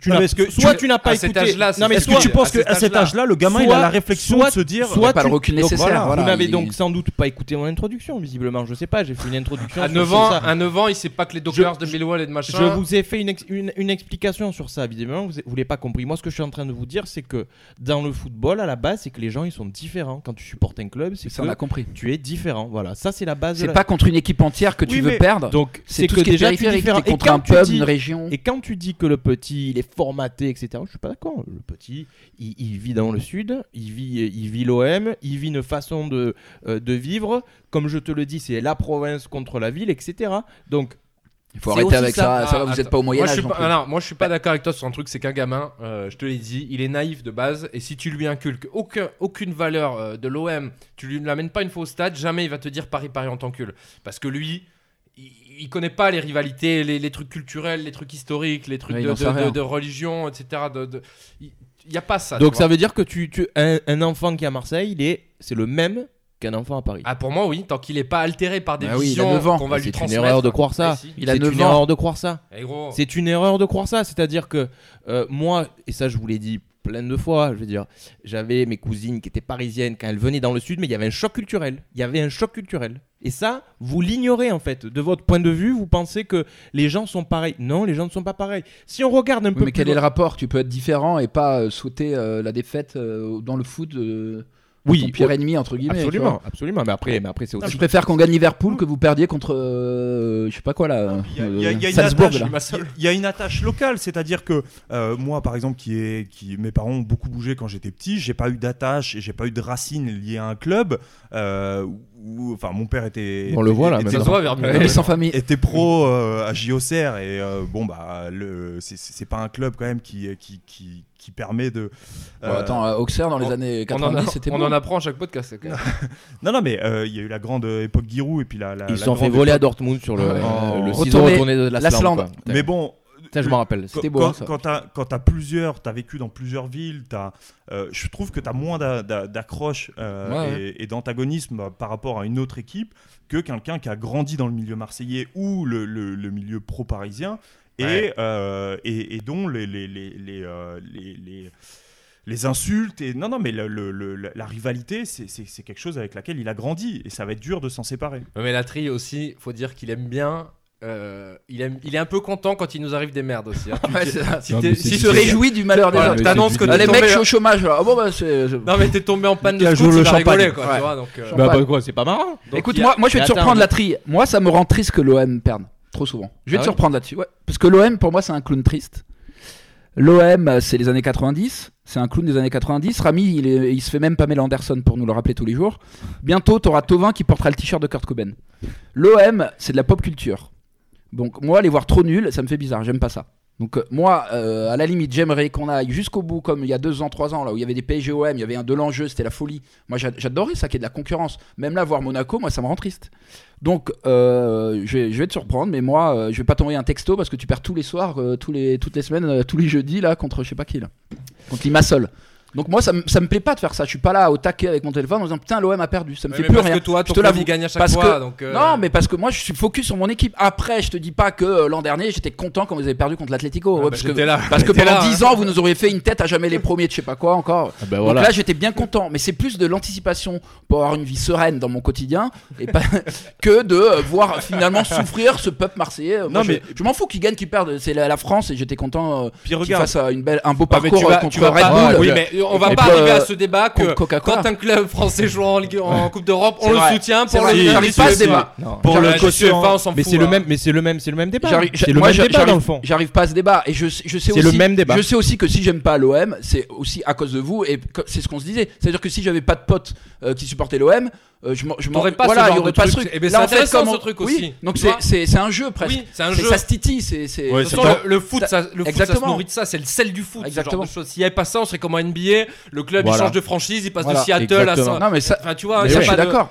tu Non, que soit tu- tu n'as pas à cet écouté. âge-là, c'est non mais Est-ce que tu penses à cet qu'à cet âge-là, le gamin, il a la réflexion soit- de se dire. soit pas tu- le recul donc nécessaire, voilà, voilà, vous n'avez il- donc sans doute pas écouté mon introduction, visiblement. Je sais pas, j'ai fait une introduction. À sur 9 ça. ans, à 9 ans, il sait pas que les Dockers de Millwall et de machin. Je vous ai fait une, ex- une, une explication sur ça, évidemment, vous ne l'avez pas compris. Moi, ce que je suis en train de vous dire, c'est que dans le football, à la base, c'est que les gens, ils sont différents. Quand tu supportes un club, c'est Ça, on a que compris. tu es différent. Voilà, ça, c'est la base. C'est pas contre une équipe entière que tu veux perdre. Donc, c'est tout que ce qui est déjà, tu es contre quand un dis- une région. Et quand tu dis que le petit, il est formaté, etc., je suis pas d'accord. Le petit, il, il vit dans le sud, il vit, il vit l'OM, il vit une façon de, euh, de vivre. Comme je te le dis, c'est la province contre la ville, etc. Donc, Il faut arrêter avec ça. ça. Ça va, Ah, vous êtes attends. pas au Moyen moi, pas, ah non, moi je suis pas d'accord avec toi sur un truc, c'est qu'un gamin, euh, je te l'ai dit, il est naïf de base, et si tu lui inculques aucun, aucune valeur euh, de l'OM, tu lui l'amènes pas une fois au stade, jamais il va te dire Paris, Paris en tant que Parce que lui, il, connaît pas les rivalités, les, les trucs culturels, les trucs historiques, les trucs Ouais, de, religion, etc. De, de- il n'y a pas ça. donc ça veut dire que tu, tu un, un enfant qui est à Marseille, il est, c'est le même qu'un enfant à Paris. Ah, pour moi, oui, tant qu'il est pas altéré par des Bah visions 9 ans. qu'on va lui c'est une transmettre. erreur de croire ça. Ah, si. Il a c'est 9 une erreur de croire ça. Eh. C'est une erreur de croire ça. C'est-à-dire que euh, moi, et ça je vous l'ai dit plein de fois, je veux dire, j'avais mes cousines qui étaient parisiennes quand elles venaient dans le sud, mais il y avait un choc culturel. Il y avait un choc culturel. Et ça, vous l'ignorez en fait. De votre point de vue, vous pensez que les gens sont pareils. Non, les gens ne sont pas pareils. Si on regarde un Oui, peu mais plus quel est le rapport? Tu peux être différent et pas euh, souhaiter euh, la défaite euh, dans le foot. Oui, ton pire ouais. ennemi entre guillemets. Absolument, absolument. Mais après, mais après c'est aussi. Je préfère qu'on gagne Liverpool que vous perdiez contre, euh, je sais pas quoi là. il y a une attache locale, c'est-à-dire que euh, moi, par exemple, qui est, qui, mes parents ont beaucoup bougé quand j'étais petit, j'ai pas eu d'attache et j'ai pas eu de racines liées à un club. euh, où, enfin, mon père était. On le voit, là, était- maintenant. Ça se voit, Vermin. Mais sans famille. était pro euh, à JOCR et euh, bon bah le c'est- c'est pas un club quand même qui qui, qui, qui permet de Bon, euh, attends, euh, Auxerre dans les on- années On en, 90, a- c'était on en apprend à chaque podcast. quand même. non non mais euh, il y a eu la grande époque Giroud et puis la, la Ils la se sont fait voler à Dortmund sur le, Oh. le Retourner ciseau retourné de la l'Asland. Slam, quoi. mais bon Ça, je m'en rappelle. Quand- C'était beau, quand, hein, quand t'as quand t'as plusieurs, t'as vécu dans plusieurs villes, t'as, euh, je trouve que t'as moins d'a- d'a- d'accroche euh, Ouais, ouais. et, et d'antagonisme euh, par rapport à une autre équipe que quelqu'un qui a grandi dans le milieu marseillais ou le, le- le milieu pro-parisien et, Ouais. euh, et, et dont les, les, les, les, les- les- les insultes et non non mais le- le- le- la, rivalité c'est, quelque chose avec laquelle il a grandi et ça va être dur de s'en séparer. Ouais, Mais la tri aussi, faut dire qu'il aime bien. Euh, il, aime, il est un peu content quand il nous arrive des merdes aussi. hein. Ouais, ça. si Non, si se réjouit du malheur des autres. t'annonces que Ah, les mecs, je suis au chômage. là. Ah bon, bah, c'est. Non mais t'es tombé en panne de joué scout, le champagne. rigoler quoi. Ouais. Tu vois, donc, euh. Bah, bah, quoi, c'est pas marrant. donc, Écoute, a- moi, moi, je vais te surprendre la tri. Moi, ça me rend triste que l'OM perde trop souvent. Je vais Ah te ouais surprendre là-dessus. Ouais. Parce que l'OM, pour moi, c'est un clown triste. L'OM, c'est les années 90. C'est un clown des années 90. Rami, il, est- il se fait même Pamela Anderson pour nous le rappeler tous les jours. Bientôt, t'auras Tovin qui portera le t-shirt de Kurt Cobain. L'OM, c'est de la pop culture. Donc, moi, les voir trop nuls, ça me fait bizarre. J'aime pas ça. Donc, euh, moi, euh, à la limite, j'aimerais qu'on aille jusqu'au bout, comme il y a deux ans, trois ans, là où il y avait des PSG-OM, il y avait un de l'enjeu, c'était la folie. Moi, j'a- j'adorais ça, qu'il y ait de la concurrence. Même là, voir Monaco, moi, ça me rend triste. Donc, euh, je, vais, te surprendre, mais moi, je vais pas t'envoyer un texto parce que tu perds tous les soirs, toutes les semaines, tous les jeudis, là, contre je sais pas qui, là. Contre Limassol. Donc, moi, ça, me- ça me plaît pas de faire ça. Je suis pas là au taquet avec mon téléphone en disant putain, l'OM a perdu. Ça me Ouais, fait mais plus parce rien. que toi, Je ton te club, gagne à chaque Parce fois. que- donc, euh, Non, mais parce que moi, je suis focus sur mon équipe. Après, je te dis pas que euh, l'an dernier, j'étais content quand vous avez perdu contre l'Atlético. Ah, Ouais, bah, parce que, j'étais là. parce que J'étais pendant là, 10 hein. ans, vous nous auriez fait une tête à jamais les premiers de je sais pas quoi encore. Ah bah Donc là, j'étais bien content. Mais c'est plus de l'anticipation pour avoir une vie sereine dans mon quotidien et pas que de euh, voir finalement souffrir ce peuple marseillais. Moi, Non, je, mais- je m'en fous qu'ils gagnent, qu'ils perdent. C'est la, la France et j'étais content qu'ils fassent une belle, un beau Ah, mais parcours contre Red. Bull. On va pas arriver euh, à ce débat que quand un club français joue en, Ligue- en Coupe d'Europe, on le soutient pour le j'arrive pas ce débat. Pour le on s'en Mais fout, c'est le hein. même, mais c'est le même, c'est le même débat. J'arrive- C'est le même débat j'arrive- dans le fond. J'arrive pas à ce débat et je, je sais C'est aussi. le même débat. Je sais aussi que si j'aime pas l'OM, c'est aussi à cause de vous et c'est ce qu'on se disait. C'est-à-dire que si j'avais pas de potes euh, qui supportaient l'OM, euh, je m'en, je m'en- T'aurais pas ce voilà, genre il y aurait de pas ce truc. truc. Eh ben, c'est en fait, intéressant, comme on- ce truc oui, aussi. Donc Tu c'est, vois c'est, c'est un jeu presque. Oui, c'est un jeu. Ça se titille. C'est, c'est... Ouais, De toute c'est façon, pas- le, le foot, ça- ça, le foot, ça se nourrit de ça, c'est le sel du foot. Exactement. Ce genre. S'il n'y avait pas ça, on serait comme en NBA. Le club Voilà. il change de franchise, il passe Voilà. de Seattle Exactement. à ça. Non mais ça, Enfin, tu vois, mais ça, je pas suis de- d'accord.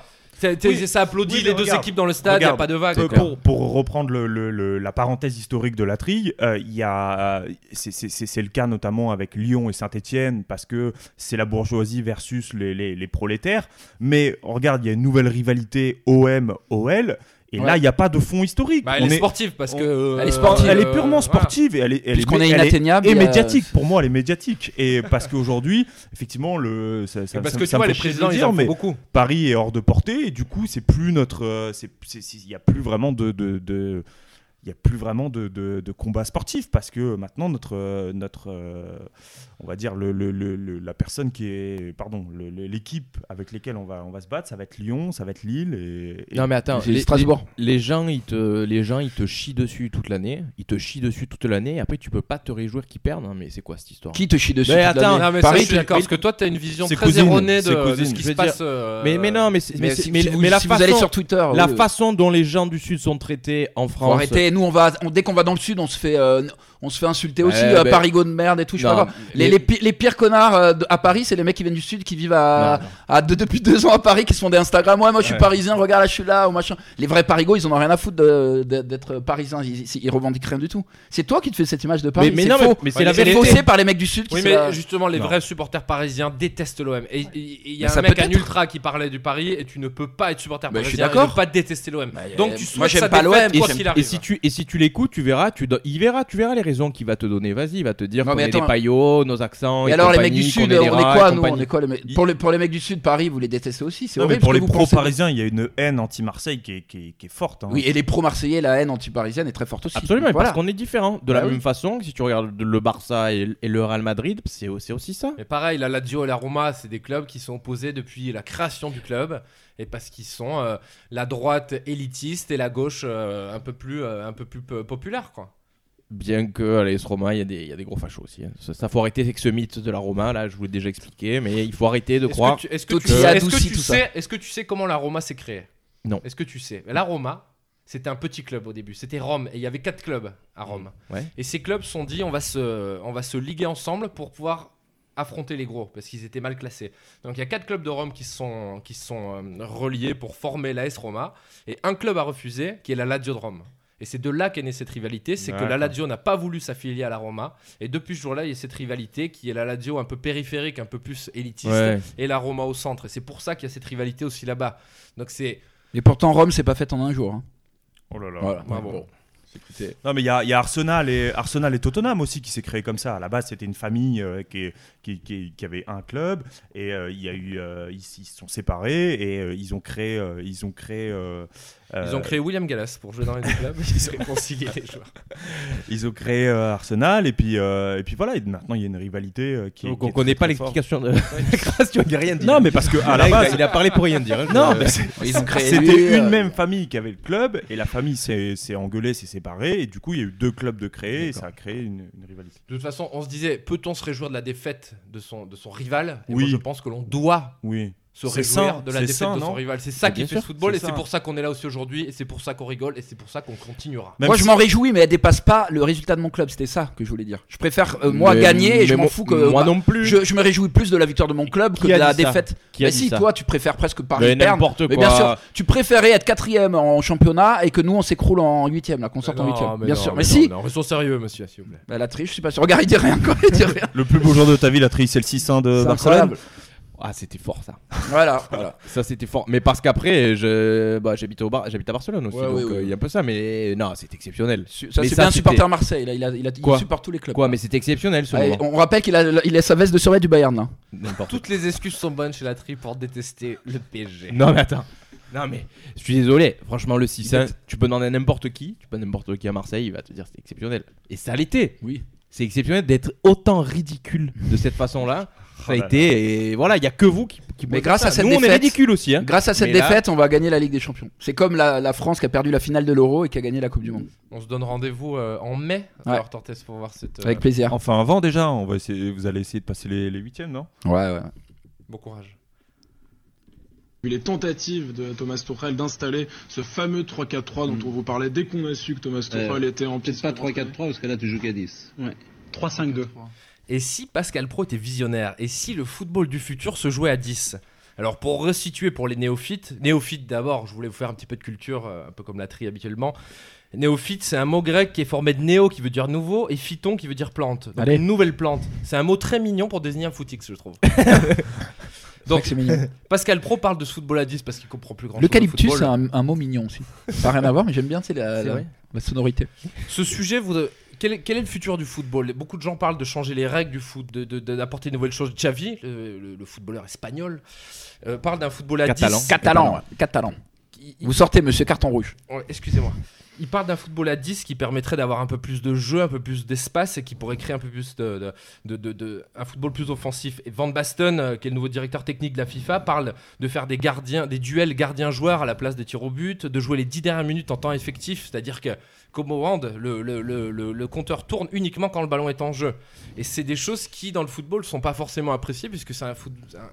Oui. ça applaudit Oui, les deux équipes dans le stade, il n'y a pas de vague. Euh, pour, pour reprendre le, le- le- la parenthèse historique de la trille, euh, euh, c'est- le cas notamment avec Lyon et Saint-Etienne parce que c'est la bourgeoisie versus les, les- les prolétaires. Mais regarde, il y a une nouvelle rivalité OM-OL. Et Ouais. là, il n'y a pas de fond historique. Bah, elle On est est- sportive parce on- que. euh, Elle est sportive. elle est euh, purement voilà. sportive et elle est, elle est, inatteignable, et médiatique. Pour moi, elle est médiatique. Et parce qu'aujourd'hui, effectivement, le, ça, ça- Parce ça- que ça tu vois, me les présidents, ils dire, mais beaucoup. Paris est hors de portée et du coup, c'est plus notre, euh, il y a plus vraiment de, de, de- il y a plus vraiment de, de, de combat sportif parce que maintenant notre, euh, notre, euh, on va dire le, le- le- la personne qui est, pardon, le- le- l'équipe avec lesquelles on va, on va se battre, ça va être Lyon, ça va être Lille et, et- Non mais attends, les, Strasbourg. les- les gens ils te, les gens ils te chient dessus toute l'année, ils te chient dessus toute l'année. Et après tu peux pas te réjouir qu'ils perdent. hein, mais c'est quoi cette histoire? Qui te chie dessus Mais toute attends, Non, mais Paris, ça, je suis d'accord. mais- Parce que toi, tu as une vision très cousine, erronée de, ce qui se passe. dire. euh, Mais, mais non, mais, mais, Mais si, mais- si vous, mais la si façon, vous allez sur Twitter, la façon dont les gens du sud sont traités en France. Nous, on va, dès qu'on va dans le sud, on se fait, euh, on se fait insulter aussi. Ouais, euh, ben- Parigot de merde et tout. Je sais pas Non, quoi. Les, les- les pi- les pires connards euh, à Paris, c'est les mecs qui viennent du sud, qui vivent à, Non, non. à deux- depuis deux ans à Paris, qui se font des Instagram. Ouais, moi, je suis Ouais. parisien. Regarde, là, je suis là, ou machin. Les vrais parigots, ils en ont rien à foutre d'être parisiens. Ils, ils- ils revendiquent rien du tout. C'est toi qui te fais cette image de Paris. Mais- mais c'est non, mais- faux. mais c'est Ouais, la vérité. faussé par les mecs du sud. Qui Oui, mais là. justement, les Non. vrais supporters parisiens détestent l'OM. Et il y a Mais un mec, un ultra, qui parlait du Paris, et tu ne peux pas être supporter Bah, je suis parisien et d'accord. pas détester l'OM. Donc euh, tu moi, souhaites j'aime pas l'OM, Et arrive. si tu et si tu l'écoutes, tu verras, tu verras les raisons qu'il va te donner. Vas-y, il va te dire qu'on mais est des paillots, nos accents. Et et alors les mecs du sud, on est rats quoi nous. On est quoi les mecs- pour, les, pour les mecs du sud, Paris, vous les détestez aussi C'est Non, mais horrible. pour les pro-parisiens, il y a une haine anti-Marseille qui est, qui, est, qui est forte. hein. Oui, et les pro-marseillais, la haine anti-parisienne est très forte aussi. Absolument, Voilà. parce qu'on est différents. De Bah la oui. même façon que si tu regardes le Barça et, et le Real Madrid, c'est c'est aussi ça. Mais pareil, la Lazio et la Roma, c'est des clubs qui sont opposés depuis la création du club et parce qu'ils sont euh, la droite élitiste et la gauche euh, un peu plus euh, un peu plus po- populaire quoi. Bien que à l'AS Roma, il y, a des- il y a des gros fachos aussi. hein. Ça, ça, faut arrêter avec ce mythe de la Roma, là, je vous l'ai déjà expliqué, mais il faut arrêter de Est-ce croire. que tu, est-ce que tu est-ce que tu tout ça. sais, est-ce que tu sais comment la Roma s'est créée? Non. Est-ce que tu sais? La Roma, c'était un petit club au début. C'était Rome et il y avait quatre clubs à Rome. Ouais. Et ces clubs se sont dit on va se, on va se liguer ensemble pour pouvoir affronter les gros parce qu'ils étaient mal classés. Donc il y a quatre clubs de Rome qui se sont, qui se sont euh, reliés pour former l'AS Roma et un club a refusé qui est la Lazio de Rome. Et c'est de là qu'est née cette rivalité, c'est que la. Lazio n'a pas voulu s'affilier à la Roma et depuis ce jour-là il y a cette rivalité qui est la Lazio un peu périphérique, un peu plus élitiste Ouais. et la Roma au centre. Et c'est pour ça qu'il y a cette rivalité aussi là-bas. Donc c'est Et pourtant, Rome, c'est pas fait en un jour. hein. Oh là là. Voilà. bravo. Bon. Non, mais il y a, il y a Arsenal, et, Arsenal et Tottenham aussi qui s'est créé comme ça. À la base, c'était une famille euh, qui, est- qui, qui- qui avait un club et euh, il y a eu, euh, ils, ils se sont séparés et euh, ils ont créé, euh, ils ont créé, euh, Ils ont euh, créé William Gallas pour jouer dans les deux clubs. Ils ont réconcilié les joueurs. ils ont créé euh, Arsenal et puis euh, et puis voilà. Et maintenant, il y a une rivalité euh, qui. est- Donc qui on est connaît très, pas l'explication de la création, il n'y a rien dit. Non, mais parce que à la il a- base, il a parlé pour rien dire. hein, Non, mais c'est- Ils ont créé C'était une même famille qui avait le club et la famille s'est s'est engueulée, s'est séparée et du coup il y a eu deux clubs de créer et ça a créé une, une rivalité. De toute façon, on se disait, peut-on se réjouir de la défaite de son, de son rival? Et Oui. moi, je pense que l'on doit Oui. Se réjouir de la défaite sain, de son rival. C'est ça qui fait sûr, ce football et c'est pour ça qu'on est là aussi aujourd'hui et c'est pour ça qu'on rigole et c'est pour ça qu'on continuera. Même moi, si- je m'en réjouis, mais elle dépasse pas le résultat de mon club. C'était ça que je voulais dire. Je préfère euh, moi Mais- gagner et je m'en fous que. Moi bah, non plus. Je, je me réjouis plus de la victoire de mon club que de la défaite. Qui Mais si, toi, tu préfères presque Paris Mais perdre. n'importe Mais quoi. bien sûr, tu préférais être quatrième en championnat et que nous on s'écroule en huitième, là, qu'on sorte en huitième. mais Bien non, sûr. Mais, mais si. restons sérieux, monsieur, s'il vous plaît. Bah, la triche, je suis pas sûr. Regarde, il dit rien quoi. Il dit rien. Le plus beau jour de ta vie, la triche, c'est le 600 de Barcelone. Ah, c'était fort ça. Voilà, voilà. Ça c'était fort. Mais parce qu'après, je, bah, j'habite au Bar... j'habite à Barcelone aussi, Ouais, donc oui, euh, il y a un peu ça. Mais non, c'est exceptionnel. Ça, Mais c'est ça, bien un c'était- supporter Marseille. Là, il, a, il, a, il Quoi supporte tous les clubs. Quoi, mais c'était exceptionnel ce Ouais, moment. on rappelle qu'il a, il a sa veste de survêt du Bayern là. N'importe Toutes les excuses sont bonnes chez la tri pour détester le PSG. Non mais attends. Non mais je suis désolé, franchement le 6 tu peux demander à n'importe qui, tu peux n'importe qui à Marseille, il va te dire c'est exceptionnel. Et ça l'était. Oui. C'est exceptionnel d'être autant ridicule de cette façon-là. Ça a Oh là été et voilà, il y a que vous qui, qui Mais pouvez grâce à cette Nous on est défaite- ridicule aussi hein. Grâce à cette Mais là- défaite, on va gagner la Ligue des Champions. C'est comme la, la France qui a perdu la finale de l'Euro et qui a gagné la Coupe du Monde. On se donne rendez-vous euh, en mai, Ouais. alors pour voir cette. euh, Avec plaisir. Enfin, avant déjà, on va essayer, vous allez essayer de passer les, les huitièmes, non? Ouais, ouais. Bon courage. les tentatives de Thomas Tuchel d'installer ce fameux 3-4-3 dont on vous parlait dès qu'on a su que Thomas Tuchel était en piste. Peut-être pas 3-4-3 parce que là tu joues qu'à 10. Ouais. 3-5-2. Et si Pascal Pro était visionnaire Et si le football du futur se jouait à 10 Alors pour resituer pour les néophytes, néophytes d'abord, je voulais vous faire un petit peu de culture, euh, un peu comme la tri habituellement. Néophyte, c'est un mot grec qui est formé de néo qui veut dire nouveau et phyton qui veut dire plante. Donc Allez. une nouvelle plante. C'est un mot très mignon pour désigner un footix, je trouve. Donc mignon. Pascal Pro parle de ce football à 10 parce qu'il comprend plus grand chose. L'eucalyptus, c'est un, un mot mignon aussi. Ça n'a rien à voir, mais j'aime bien c'est la, la sonorité. Ce sujet, vous, quel, est, quel est le futur du football? Beaucoup de gens parlent de changer les règles du foot, de- de- de- d'apporter de, nouvelles choses. Xavi, le, le- le footballeur espagnol, euh, parle d'un football à Catalan. 10. Catalan. Catalan. Il- Vous sortez, monsieur Carton Rouge. Excusez-moi. Il parle d'un football à 10 qui permettrait d'avoir un peu plus de jeu, un peu plus d'espace et qui pourrait créer un peu plus de, de, de- de- un football plus offensif. Et Van Basten, euh, qui est le nouveau directeur technique de la FIFA, parle de faire des gardiens, des duels gardiens-joueurs à la place des tirs au but, de jouer les 10 dernières minutes en temps effectif, c'est-à-dire que comme au hand, le, le, le, compteur tourne uniquement quand le ballon est en jeu. Et c'est des choses qui, dans le football, sont pas forcément appréciées puisque c'est un-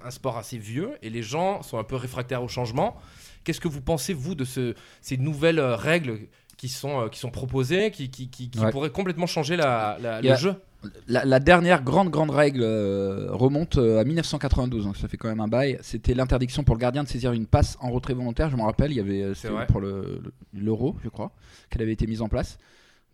un sport assez vieux et les gens sont un peu réfractaires au changement. Qu'est-ce que vous pensez, vous, de ce, ces nouvelles euh, règles qui sont, euh, qui sont proposées, qui, qui, qui- qui Ouais. pourraient complètement changer la, a- le jeu La, la dernière grande grande règle euh, remonte euh, à 1992, donc ça fait quand même un bail. C'était l'interdiction pour le gardien de saisir une passe en retrait volontaire. Je me rappelle, il y avait c'était pour le- le- l'euro, je crois, qu'elle avait été mise en place.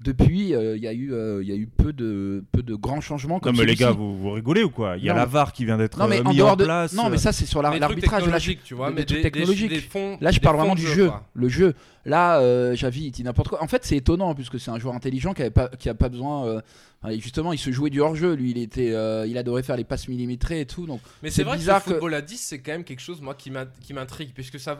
Depuis, euh, il y a eu, euh, il y a eu peu de, peu de grands changements. Non Comme mais les gars, vous, vous rigolez ou quoi? Il y a Non. la VAR qui vient d'être Non mais euh, en mis dehors en de place. non mais ça c'est sur la- l'arbitrage technologiques, tu vois, mais des- des fonds- là je parle vraiment du jeu, quoi? le jeu là euh, Javi il dit n'importe quoi en fait c'est étonnant puisque c'est un joueur intelligent qui avait pas qui a pas besoin euh, enfin, justement il se jouait du hors jeu lui il était euh, il adorait faire les passes millimétrées et tout donc Mais c'est vrai bizarre que le football à 10, c'est quand même quelque chose, moi, qui m'intrigue. Puisque ça.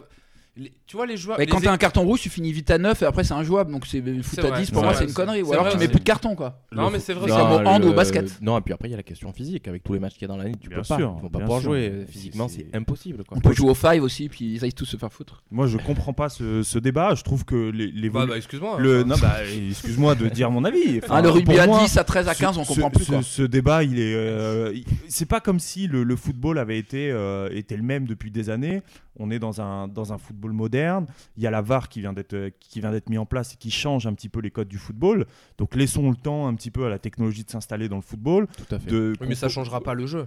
Les- tu vois, les joueurs. Mais quand t'as un carton rouge, tu finis vite à 9 et après c'est injouable. Donc c'est foot à vrai, 10 c'est pour moi c'est une connerie. Ou alors vrai, tu mets plus de carton quoi. Non, mais c'est vrai. C'est comme au hand ou basket. Non, et puis après, il y a la question physique. Avec tous les matchs qu'il y a dans l'année, tu Bien peux pas. sûr, Ils vont pas pouvoir sûr. jouer. Physiquement, c'est- impossible. Quoi. On peut jouer au 5 aussi, puis ils aillent tous se faire foutre. Moi, je comprends pas ce, ce débat. Je trouve que les, les Bah, bah, excuse-moi. le enfin. non bah excuse-moi de dire mon avis. Ah, le rugby à moi, 10, à 13, à 15, on comprend plus, Ce, quoi. ce débat, il est, euh, c'est pas comme si le, football avait été euh, était le même depuis des années. On est dans un dans un football moderne. Il y a la VAR qui vient d'être qui vient d'être mis en place et qui change un petit peu les codes du football. Donc laissons le temps un petit peu à la technologie de s'installer dans le football. Tout à fait. De Oui, mais ça changera pas le jeu.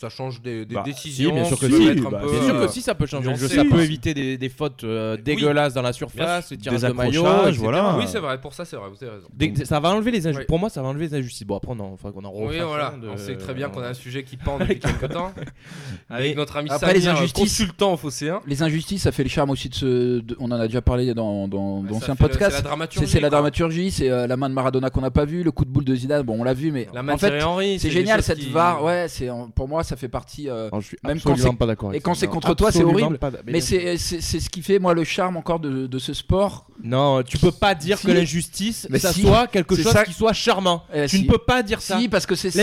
Ça change des, des Bah, décisions. si, bien sûr que si. Bah, peu, Bien sûr euh, que si, ça peut changer le jeu. nuancé, Ça peut éviter des, des fautes euh, dégueulasses dans la surface, des tirages de maillot, voilà. Oui, c'est vrai. Pour ça, c'est vrai. Vous avez raison. Ça va enlever les injustices. Oui. Pour moi, ça va enlever les injustices. Bon, après, on en, faudra qu'on en Oui, voilà. de- On sait très bien qu'on a un sujet qui pend depuis quelques temps. Avec notre ami Après, les Samir, injustices- consultant au Phocéen. Les injustices, ça fait le charme aussi de ce. de- on en a déjà parlé dans dans d'anciens podcasts. c'est la dramaturgie, C'est c'est la quoi. dramaturgie, c'est euh, la main de Maradona qu'on n'a pas vu, le coup de boule de Zidane, bon on l'a vu, mais La main en de fait c'est génial cette VAR. Ouais, c'est pour moi ça fait partie. euh, Alors, je suis Même quand absolument c'est- pas d'accord et quand c'est Non, contre toi, c'est horrible. Mais c'est ce qui fait moi le charme encore de, de ce sport. Non, tu peux pas dire Si. que l'injustice, Mais ça si. soit quelque chose ça- qui soit charmant. Eh, tu si. ne peux pas dire ça. Si parce que c'est Eh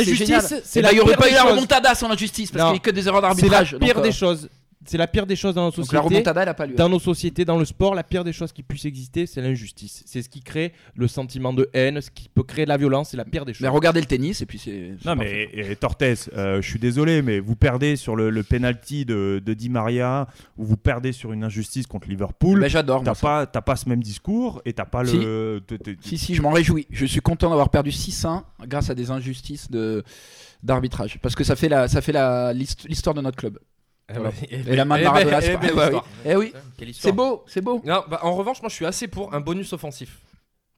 la ben, il y aurait pas eu la remontada sans l'injustice parce Non. qu'il y a que des erreurs C'est la d'arbitrage. pire donc, des euh, choses. C'est la pire des choses dans nos Donc la sociétés. remontada elle a pas lieu. Dans nos sociétés, dans le sport, la pire des choses qui puissent exister, c'est l'injustice. C'est ce qui crée le sentiment de haine, ce qui peut créer de la violence. C'est la pire des choses. Mais regardez le tennis et puis c'est. Non mais et, Tortes, euh, je suis désolé, mais vous perdez sur le, le penalty de, de Di Maria ou vous perdez sur une injustice contre Liverpool. Ben, j'adore. T'as pas, t'as pas ce même discours et t'as pas Si. le. Si, si, je m'en réjouis. Je suis content d'avoir perdu 6-1 grâce à des injustices de d'arbitrage. Parce que ça fait la, ça fait la l'hist- l'histoire de notre club. Voilà. Et la main de Maradona, c'est pas- eh oui. Eh oui, histoire. c'est beau, c'est beau. Non, bah, en revanche, moi je suis assez pour un bonus offensif.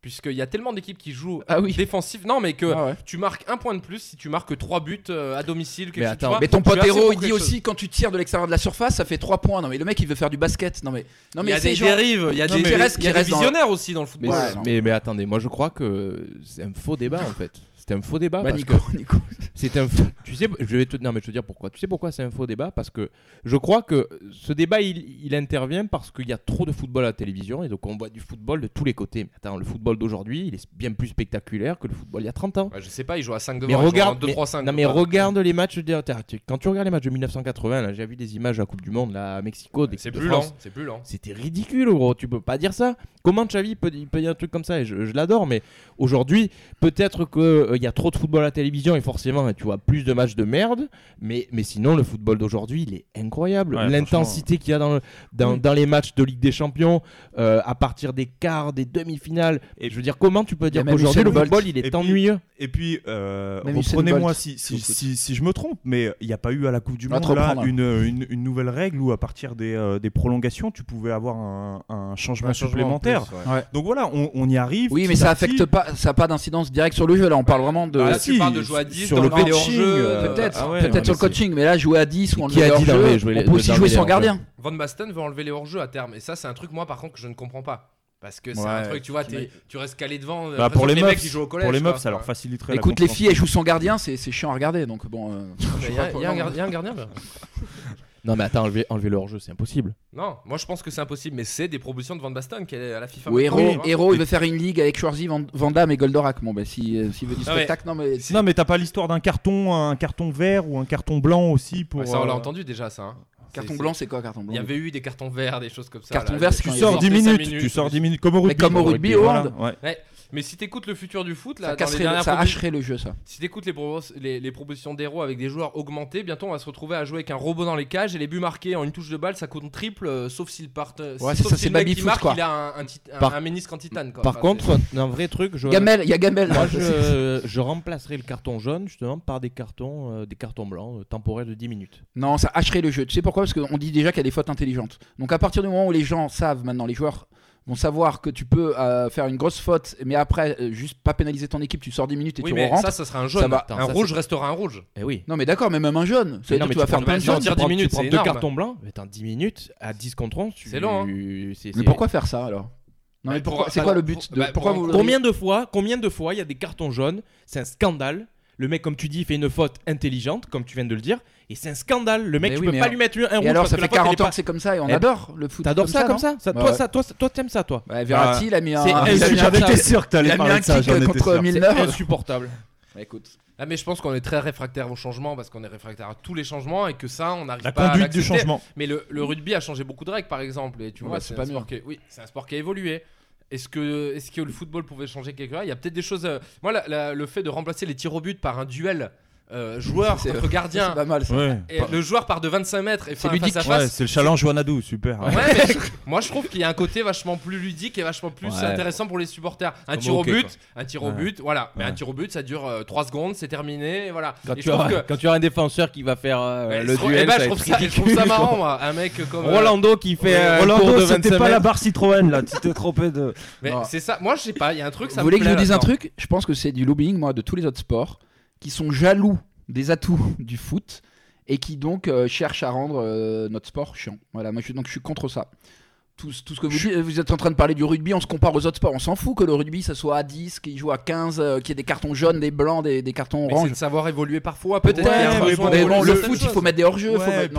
Puisqu'il y a tellement d'équipes qui jouent Ah oui. défensif. Non, mais que Ah ouais. tu marques un point de plus si tu marques 3 buts euh, à domicile. Mais tu attends, vois. Mais ton pote héros, il dit chose. aussi quand tu tires de l'extérieur de la surface, ça fait 3 points. Non mais le mec il veut faire du basket. Non mais non Il mais y a c'est des genre- dérives, il y a Non, des, mais qui il y a qui des reste dans- visionnaires aussi dans le Mais, football. Ouais, non. mais, mais attendez, moi je crois que c'est un faux débat en fait. C'est un faux débat Bah, parce Nico, que Nico. c'est un faux- tu sais je vais te non mais je te dire pourquoi. Tu sais pourquoi c'est un faux débat? Parce que je crois que ce débat il, il intervient parce qu'il y a trop de football à la télévision et donc on voit du football de tous les côtés. Mais attends, le football d'aujourd'hui, il est bien plus spectaculaire que le football il y a 30 ans. Ouais, je sais pas, il joue à 5 devant. Mais regarde, 2 mais- 3 5. non mais regarde les matchs de quand tu regardes les matchs de 1980, là, j'ai vu des images à la Coupe du Monde là à Mexico, C'est plus lent, c'est plus lent. C'était ridicule, gros. Tu peux pas dire ça. Comment Xavi peut, il peut dire un truc comme ça Et je, je l'adore, mais aujourd'hui, peut-être qu'il y a trop de football à la télévision et forcément, tu vois plus de matchs de merde. Mais, mais sinon, le football d'aujourd'hui, il est incroyable. Ouais, L'intensité qu'il y a dans, le- dans, dans les matchs de Ligue des Champions, euh, à partir des quarts, des demi-finales. Et je veux dire, comment tu peux dire qu'aujourd'hui, le football, il Et est puis- ennuyeux? Et puis, euh, reprenez-moi si, si, si, si je me trompe, mais il n'y a pas eu à la Coupe du Monde là, une, une, une nouvelle règle où à partir des, euh, des prolongations, tu pouvais avoir un, un changement Un changement en supplémentaire. plus, ouais. Ouais. Donc voilà, on, on y arrive. Oui, mais ça affecte pas, ça a pas d'incidence directe sur le jeu. Là, on parle vraiment de. Ah, là, Ah, tu si, parles de jouer à 10 sur dans le le coaching, euh, Peut-être, ah ouais, peut-être sur le coaching, mais là jouer à 10 ou Qui enlever a hors dit jeu, on peut aussi jouer sans gardien. Van Basten veut enlever les hors-jeux à terme. Et ça, c'est un truc, moi, par contre, que je ne comprends pas. Parce que c'est Ouais, un truc, tu vois, tu restes calé devant. Bah, pour les mecs meufs, qui jouent au collège. pour les meufs, quoi. ça leur faciliterait. la Écoute, les filles, elles jouent sans gardien, c'est c'est chiant à regarder. Donc bon. euh, y, y il y a un gardien là. Non, mais attends, enlever, enlever le hors-jeu, c'est impossible. Non, moi je pense que c'est impossible, mais c'est des propositions de Van Basten qui est à la FIFA. Ou maintenant, héros, tu héros, il veut faire une ligue avec Schwarzy, Van, Van Damme et Goldorak. Bon, bah, si, euh, s'il veut du Non, mais- spectacle, non, mais. Non, mais t'as pas l'histoire d'un carton, un carton vert ou un carton blanc aussi pour. Ouais, ça, on l'a euh, entendu déjà, ça. hein. Carton blanc, c'est quoi, carton Il blanc y avait eu des cartons verts, des choses comme ça. Carton là. vert, c'est Tu il sors est 10 sorti cinq minutes, tu sors 10 minutes comme au rugby. comme au rugby, au voilà. Ouais. Mais si t'écoutes le futur du foot, là, Ça, dans les casserait, dernières ça hacherait le jeu, ça. Si t'écoutes les, propos- les, les propositions d'héros avec des joueurs augmentés, bientôt on va se retrouver à jouer avec un robot dans les cages et les buts marqués en une touche de balle, ça compte triple, euh, sauf s'il part. euh, Ouais, sauf ça, si c'est le mec qui baby-foot, marque, quoi. il a un, un, tit- un- Par- un ménisque en titane. Quoi. Par Enfin, contre, c'est- un vrai truc, je, Gamel, il y a Gamel. Moi, je, je remplacerai le carton jaune justement par des cartons, euh, des cartons blancs euh, temporaires de 10 minutes. Non, ça hacherait le jeu. Tu sais pourquoi? Parce qu'on dit déjà qu'il y a des fautes intelligentes. Donc à partir du moment où les gens savent maintenant, les joueurs vont savoir que tu peux euh, faire une grosse faute, mais après, euh, juste pas pénaliser ton équipe, tu sors 10 minutes et Oui, tu mais rentres. ça, ça sera un jaune. va- un rouge restera un rouge. Eh oui. Non, mais d'accord, mais même un jaune. Que tu vas faire prends- plein de tu jaunes. prends- dire tu 10 minutes, prends c'est deux énorme. cartons blancs, mais attends, 10 minutes à 10 contre 11, tu- C'est long, hein. c'est- Mais c'est- pourquoi faire ça alors? Non, mais Mais pourquoi- pour- C'est quoi le but de- bah, Pourquoi pour- vous Combien de fois, combien de fois il y a des cartons jaunes? C'est un scandale. Le mec, comme tu dis, fait une faute intelligente, comme tu viens de le dire, et c'est un scandale. Le mec, Mais tu oui, peux mais pas alors- lui mettre un rouge. Et alors, parce ça que fait la faute, elle 40 est ans pas- que c'est comme ça et on Eh, adore le foot. T'adores ça comme ça, ça Bah toi, ouais. ça, toi, toi, t'aimes ça, toi Ouais, Verratti, il a mis un. C'est il a mis un insupportable. kick- J'en étais sûr que t'allais parler de ça, kick j'en étais contre sûr. Milner. C'est insupportable. Bah, écoute. Ah, mais je pense qu'on est très réfractaire au changement parce qu'on est réfractaire à tous les changements et que ça, on n'arrive La pas à conduite du changement. Mais le, le rugby a changé beaucoup de règles, par exemple. Et tu Ouais, vois, c'est c'est pas un mieux. sport qui, oui, c'est un sport qui a évolué. Est-ce que, est-ce que le football pouvait changer quelque chose? Il y a peut-être des choses. euh, Moi, la- la- le fait de remplacer les tirs au but par un duel euh, joueur C'est- contre gardien. C'est pas mal ça. Ouais. Et le joueur part de 25 mètres et fait face à Ouais, face. c'est le challenge Wanadoo, super. Ouais, mais je- moi je trouve qu'il y a un côté vachement plus ludique et vachement plus Ouais. intéressant pour les supporters. Un Comme tir au but, quoi. un tir au Ouais. but, voilà. Mais Ouais. un tir au but, ça dure 3 secondes, c'est terminé, et voilà. Quand Et tu, je trouve auras, que- quand tu auras un défenseur qui va faire euh, Ouais, le je trouve- duel, eh ben, ça je trouve ça, je trouve ça ridicule. marrant, moi. Un mec comme. euh, Rolando qui fait Ouais, tour Rolando, c'était 25 pas la barre Citroën là, tu t'es trompé de. Mais c'est ça, moi je sais pas, il y a un truc, Vous voulez que je vous dise un truc? Je pense que c'est du lobbying, moi, de tous les autres sports, qui sont jaloux des atouts du foot et qui donc euh, cherchent à rendre euh, notre sport chiant. Voilà, moi je, donc je suis contre ça. Tout, ce- tout ce que vous dites, vous êtes en train de parler du rugby, on se compare aux autres sports. On s'en fout que le rugby ça soit à 10, qu'il joue à 15, euh, qu'il y ait des cartons jaunes, des blancs, des, des cartons Mais c'est oranges. de savoir évoluer parfois, peut-être. Ouais, bon, le foot, il faut mettre des hors-jeux. Ouais, mettre-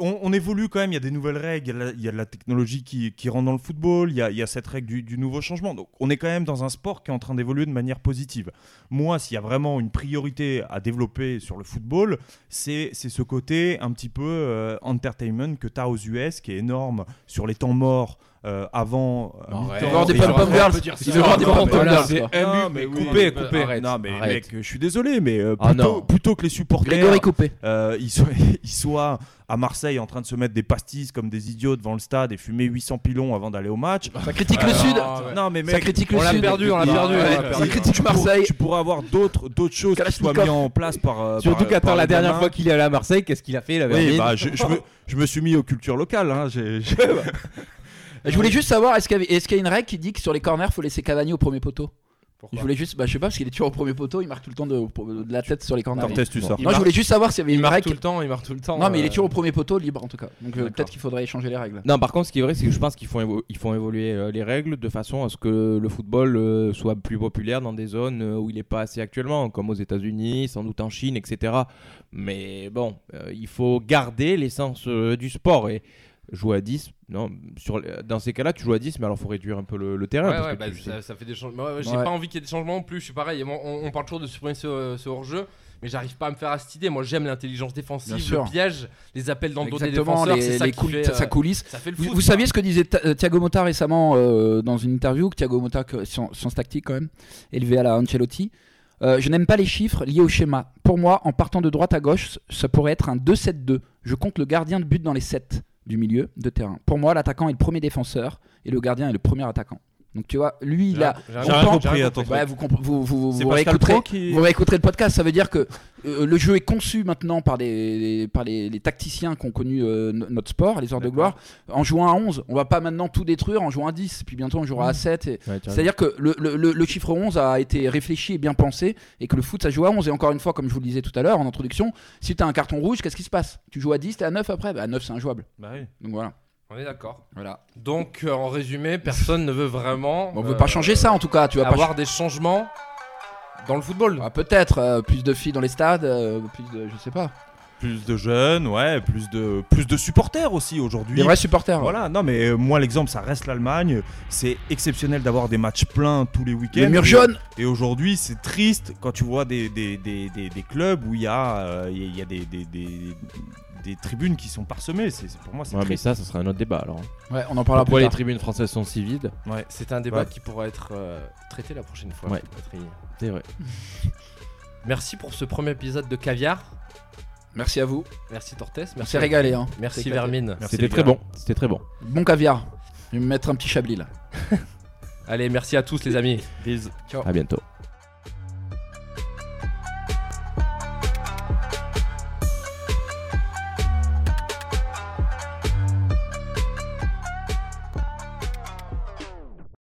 on, on évolue quand même, il y a des nouvelles règles, il y a, de la technologie qui, qui rentre dans le football, il y a, il y a cette règle du, du nouveau changement. Donc on est quand même dans un sport qui est en train d'évoluer de manière positive. Moi, s'il y a vraiment une priorité à développer sur le football, c'est c'est ce côté un petit peu euh, entertainment que tu as aux US, qui est énorme sur les temps morts. Euh, avant euh. Il veut voir des pom-pom girls. Il veut voir des pom-pom girls. c'est quoi. un Non, mais non, mec, je suis désolé, mais euh, Ah, plutôt, que les supporters Grégory Coupé. euh, ils, soient, ils soient à Marseille en train de se mettre des pastilles comme des idiots devant le stade et fumer 800 pilons avant d'aller au match. Ça critique le Sud. Non, mais Ça mec, critique le On l'a Sud. perdu, on l'a perdu, ouais, on l'a ça perdu. Ça critique Marseille. Tu pourras avoir d'autres d'autres choses qui soient mises en place par. Surtout qu'attends la dernière fois qu'il est allé à Marseille, qu'est-ce qu'il a fait la Oui, bah, je, me, je me suis mis aux cultures locales. Je voulais juste savoir, est-ce qu'il y, a une règle qui dit que sur les corners, faut laisser Cavani au premier poteau? Pourquoi? Je voulais juste, bah, je sais pas, parce qu'il est toujours au premier poteau, il marque tout le temps de, de la tête sur les corners. Quand est-ce que tu sors Non, je voulais juste savoir s'il y avait Il une marque règle. tout le temps, il marque tout le temps. Non, mais il est euh, toujours au premier poteau, libre en tout cas. Donc euh, peut-être qu'il faudrait changer les règles. Non, par contre, ce qui est vrai, c'est que je pense qu'ils font, évo- ils font évoluer euh, les règles de façon à ce que le football euh, soit plus populaire dans des zones où il n'est pas assez actuellement, comme aux États-Unis, sans doute en Chine, etc. Mais bon, euh, il faut garder l'essence euh, du sport et jouer à 10. Non, sur, dans ces cas-là, tu joues à 10, mais alors il faut réduire un peu le, le terrain. Ouais, parce ouais, que bah, tu- ça, ça fait des changements. Ouais, ouais, J'ai Ouais. pas envie qu'il y ait des changements non plus. Je suis pareil. On, on- on parle toujours de supprimer ce, ce hors-jeu, mais j'arrive pas à me faire à cette idée. Moi, j'aime l'intelligence défensive, le piège, les appels dans le dos des défenseurs. les, ça les qui coul- fait, ça euh, coulisse. ça fait le Vous, foot. vous quoi. saviez ce que disait euh, Thiago Motta récemment euh, dans une interview Thiago Motta, science, science tactique quand même, élevé à la Ancelotti. Euh, je n'aime pas les chiffres liés au schéma. Pour moi, en partant de droite à gauche, ça pourrait être un 2-7-2. Je compte le gardien de but dans les 7 du milieu de terrain. Pour moi, l'attaquant est le premier défenseur et le gardien est le premier attaquant. Donc tu vois, lui, il a. vous, vous, vous, réécouterez, qui- vous réécouterez le podcast. Ça veut dire que euh, le jeu est conçu maintenant par, des, par les, les tacticiens qui ont connu euh, no- notre sport, les heures de gloire, en jouant à 11. On va pas maintenant tout détruire en jouant à 10. Puis bientôt on jouera à 7. et- Ouais, tu as raison. C'est-à-dire que le, le- le- le chiffre 11 a été réfléchi et bien pensé et que le foot ça joue à 11. Et encore une fois, comme je vous le disais tout à l'heure en introduction, si tu as un carton rouge, qu'est-ce qui se passe? Tu joues à 10, tu à 9 après? Bah, À 9, c'est injouable. Bah oui. Donc voilà. On est d'accord. voilà. Donc, euh, en résumé, personne ne veut vraiment. On veut euh, pas changer ça en tout cas. Tu vas pas avoir des changements dans le football. Ah, Peut-être euh, plus de filles dans les stades, euh, plus de. Je sais pas. Plus de jeunes, ouais, plus de, plus de supporters aussi aujourd'hui. Des vrais supporters. Voilà, non mais euh, moi l'exemple ça reste l'Allemagne. C'est exceptionnel d'avoir des matchs pleins tous les week-ends. Le mur Et- jaune. Et aujourd'hui c'est triste quand tu vois des, des, des, des, des clubs où il y a, euh, il y a- il y a des, des, tribunes qui sont parsemées. C'est, c'est- pour moi c'est Ouais, mais ça, ça sera un autre débat alors. Ouais, on en parlera Pourquoi plus les tard. tribunes françaises sont si vides Ouais. C'est un débat Ouais. qui pourra être euh, traité la prochaine fois. Ouais. C'est vrai. Merci pour ce premier épisode de Caviar. Merci à vous. Merci Tortes. Merci s'est régalé. Hein. Merci. Vermine. Merci, C'était très bon. C'était très bon. Bon caviar. Je vais me mettre un petit chablis là. Allez, merci à tous les amis. Bisous. À bientôt.